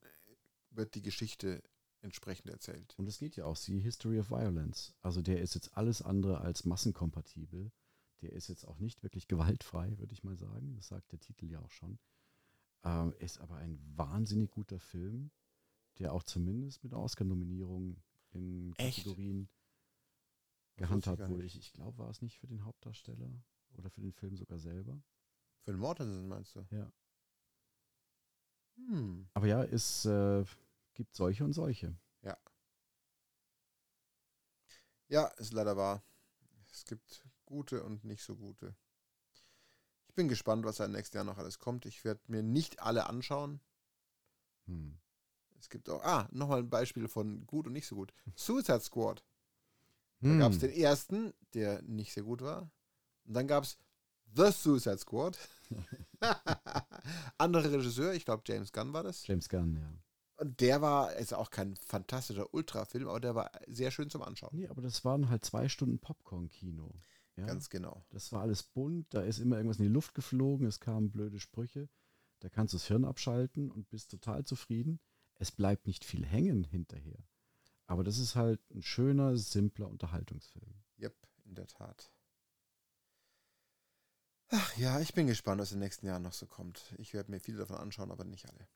wird die Geschichte entsprechend erzählt. Und es geht ja auch, die History of Violence. Also der ist jetzt alles andere als massenkompatibel. Der ist jetzt auch nicht wirklich gewaltfrei, würde ich mal sagen. Das sagt der Titel ja auch schon. Ähm, ist aber ein wahnsinnig guter Film, der auch zumindest mit Oscar-Nominierung in? Kategorien gehandhabt wurde. Ich, ich glaube, war es nicht für den Hauptdarsteller oder für den Film sogar selber. Phil Mortensen meinst du? Ja. Hm. Aber ja, es äh, gibt solche und solche. Ja, ist leider wahr. Es gibt gute und nicht so gute. Ich bin gespannt, was da im nächsten Jahr noch alles kommt. Ich werde mir nicht alle anschauen. Hm. Es gibt auch, ah, nochmal ein Beispiel von gut und nicht so gut. Suicide Squad. Da Hm. gab es den ersten, der nicht sehr gut war. Und dann gab es The Suicide Squad. <laughs> Anderer Regisseur, ich glaube James Gunn war das. James Gunn, ja. Und der war, ist auch kein fantastischer Ultrafilm, aber der war sehr schön zum Anschauen. Nee, aber das waren halt zwei Stunden Popcorn-Kino. Ja? Ganz genau. Das war alles bunt, da ist immer irgendwas in die Luft geflogen, es kamen blöde Sprüche. Da kannst du das Hirn abschalten und bist total zufrieden. Es bleibt nicht viel hängen hinterher. Aber das ist halt ein schöner, simpler Unterhaltungsfilm. Yep, in der Tat. Ach ja, ich bin gespannt, was in den nächsten Jahren noch so kommt. Ich werde mir viele davon anschauen, aber nicht alle.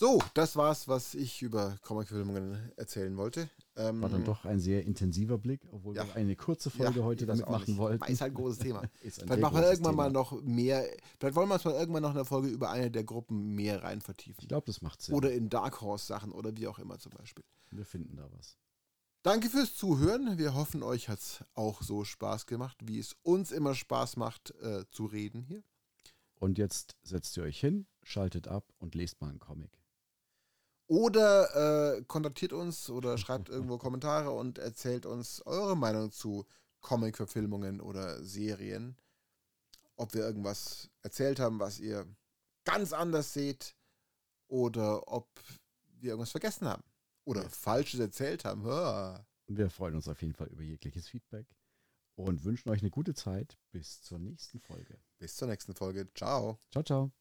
So, das war's, was ich über Comic-Filmungen erzählen wollte. Ähm, War dann doch ein sehr intensiver Blick, obwohl Ja. wir eine kurze Folge ja, heute damit machen wollten. Ist halt ein großes Thema. <laughs> Vielleicht machen wir irgendwann mal Thema. noch mehr. Vielleicht wollen wir es mal irgendwann noch in der Folge über eine der Gruppen mehr rein vertiefen. Ich glaube, das macht Sinn. Oder in Dark Horse Sachen oder wie auch immer zum Beispiel. wir finden da was. Danke fürs Zuhören. Wir hoffen, euch hat es auch so Spaß gemacht, wie es uns immer Spaß macht, äh, zu reden hier. Und jetzt setzt ihr euch hin, schaltet ab und lest mal einen Comic. Oder äh, kontaktiert uns oder schreibt irgendwo Kommentare und erzählt uns eure Meinung zu Comic-Verfilmungen oder Serien. Ob wir irgendwas erzählt haben, was ihr ganz anders seht oder ob wir irgendwas vergessen haben oder Ja. Falsches erzählt haben. Ah. Wir freuen uns auf jeden Fall über jegliches Feedback und wünschen euch eine gute Zeit. Bis zur nächsten Folge. Bis zur nächsten Folge. Ciao. Ciao, ciao.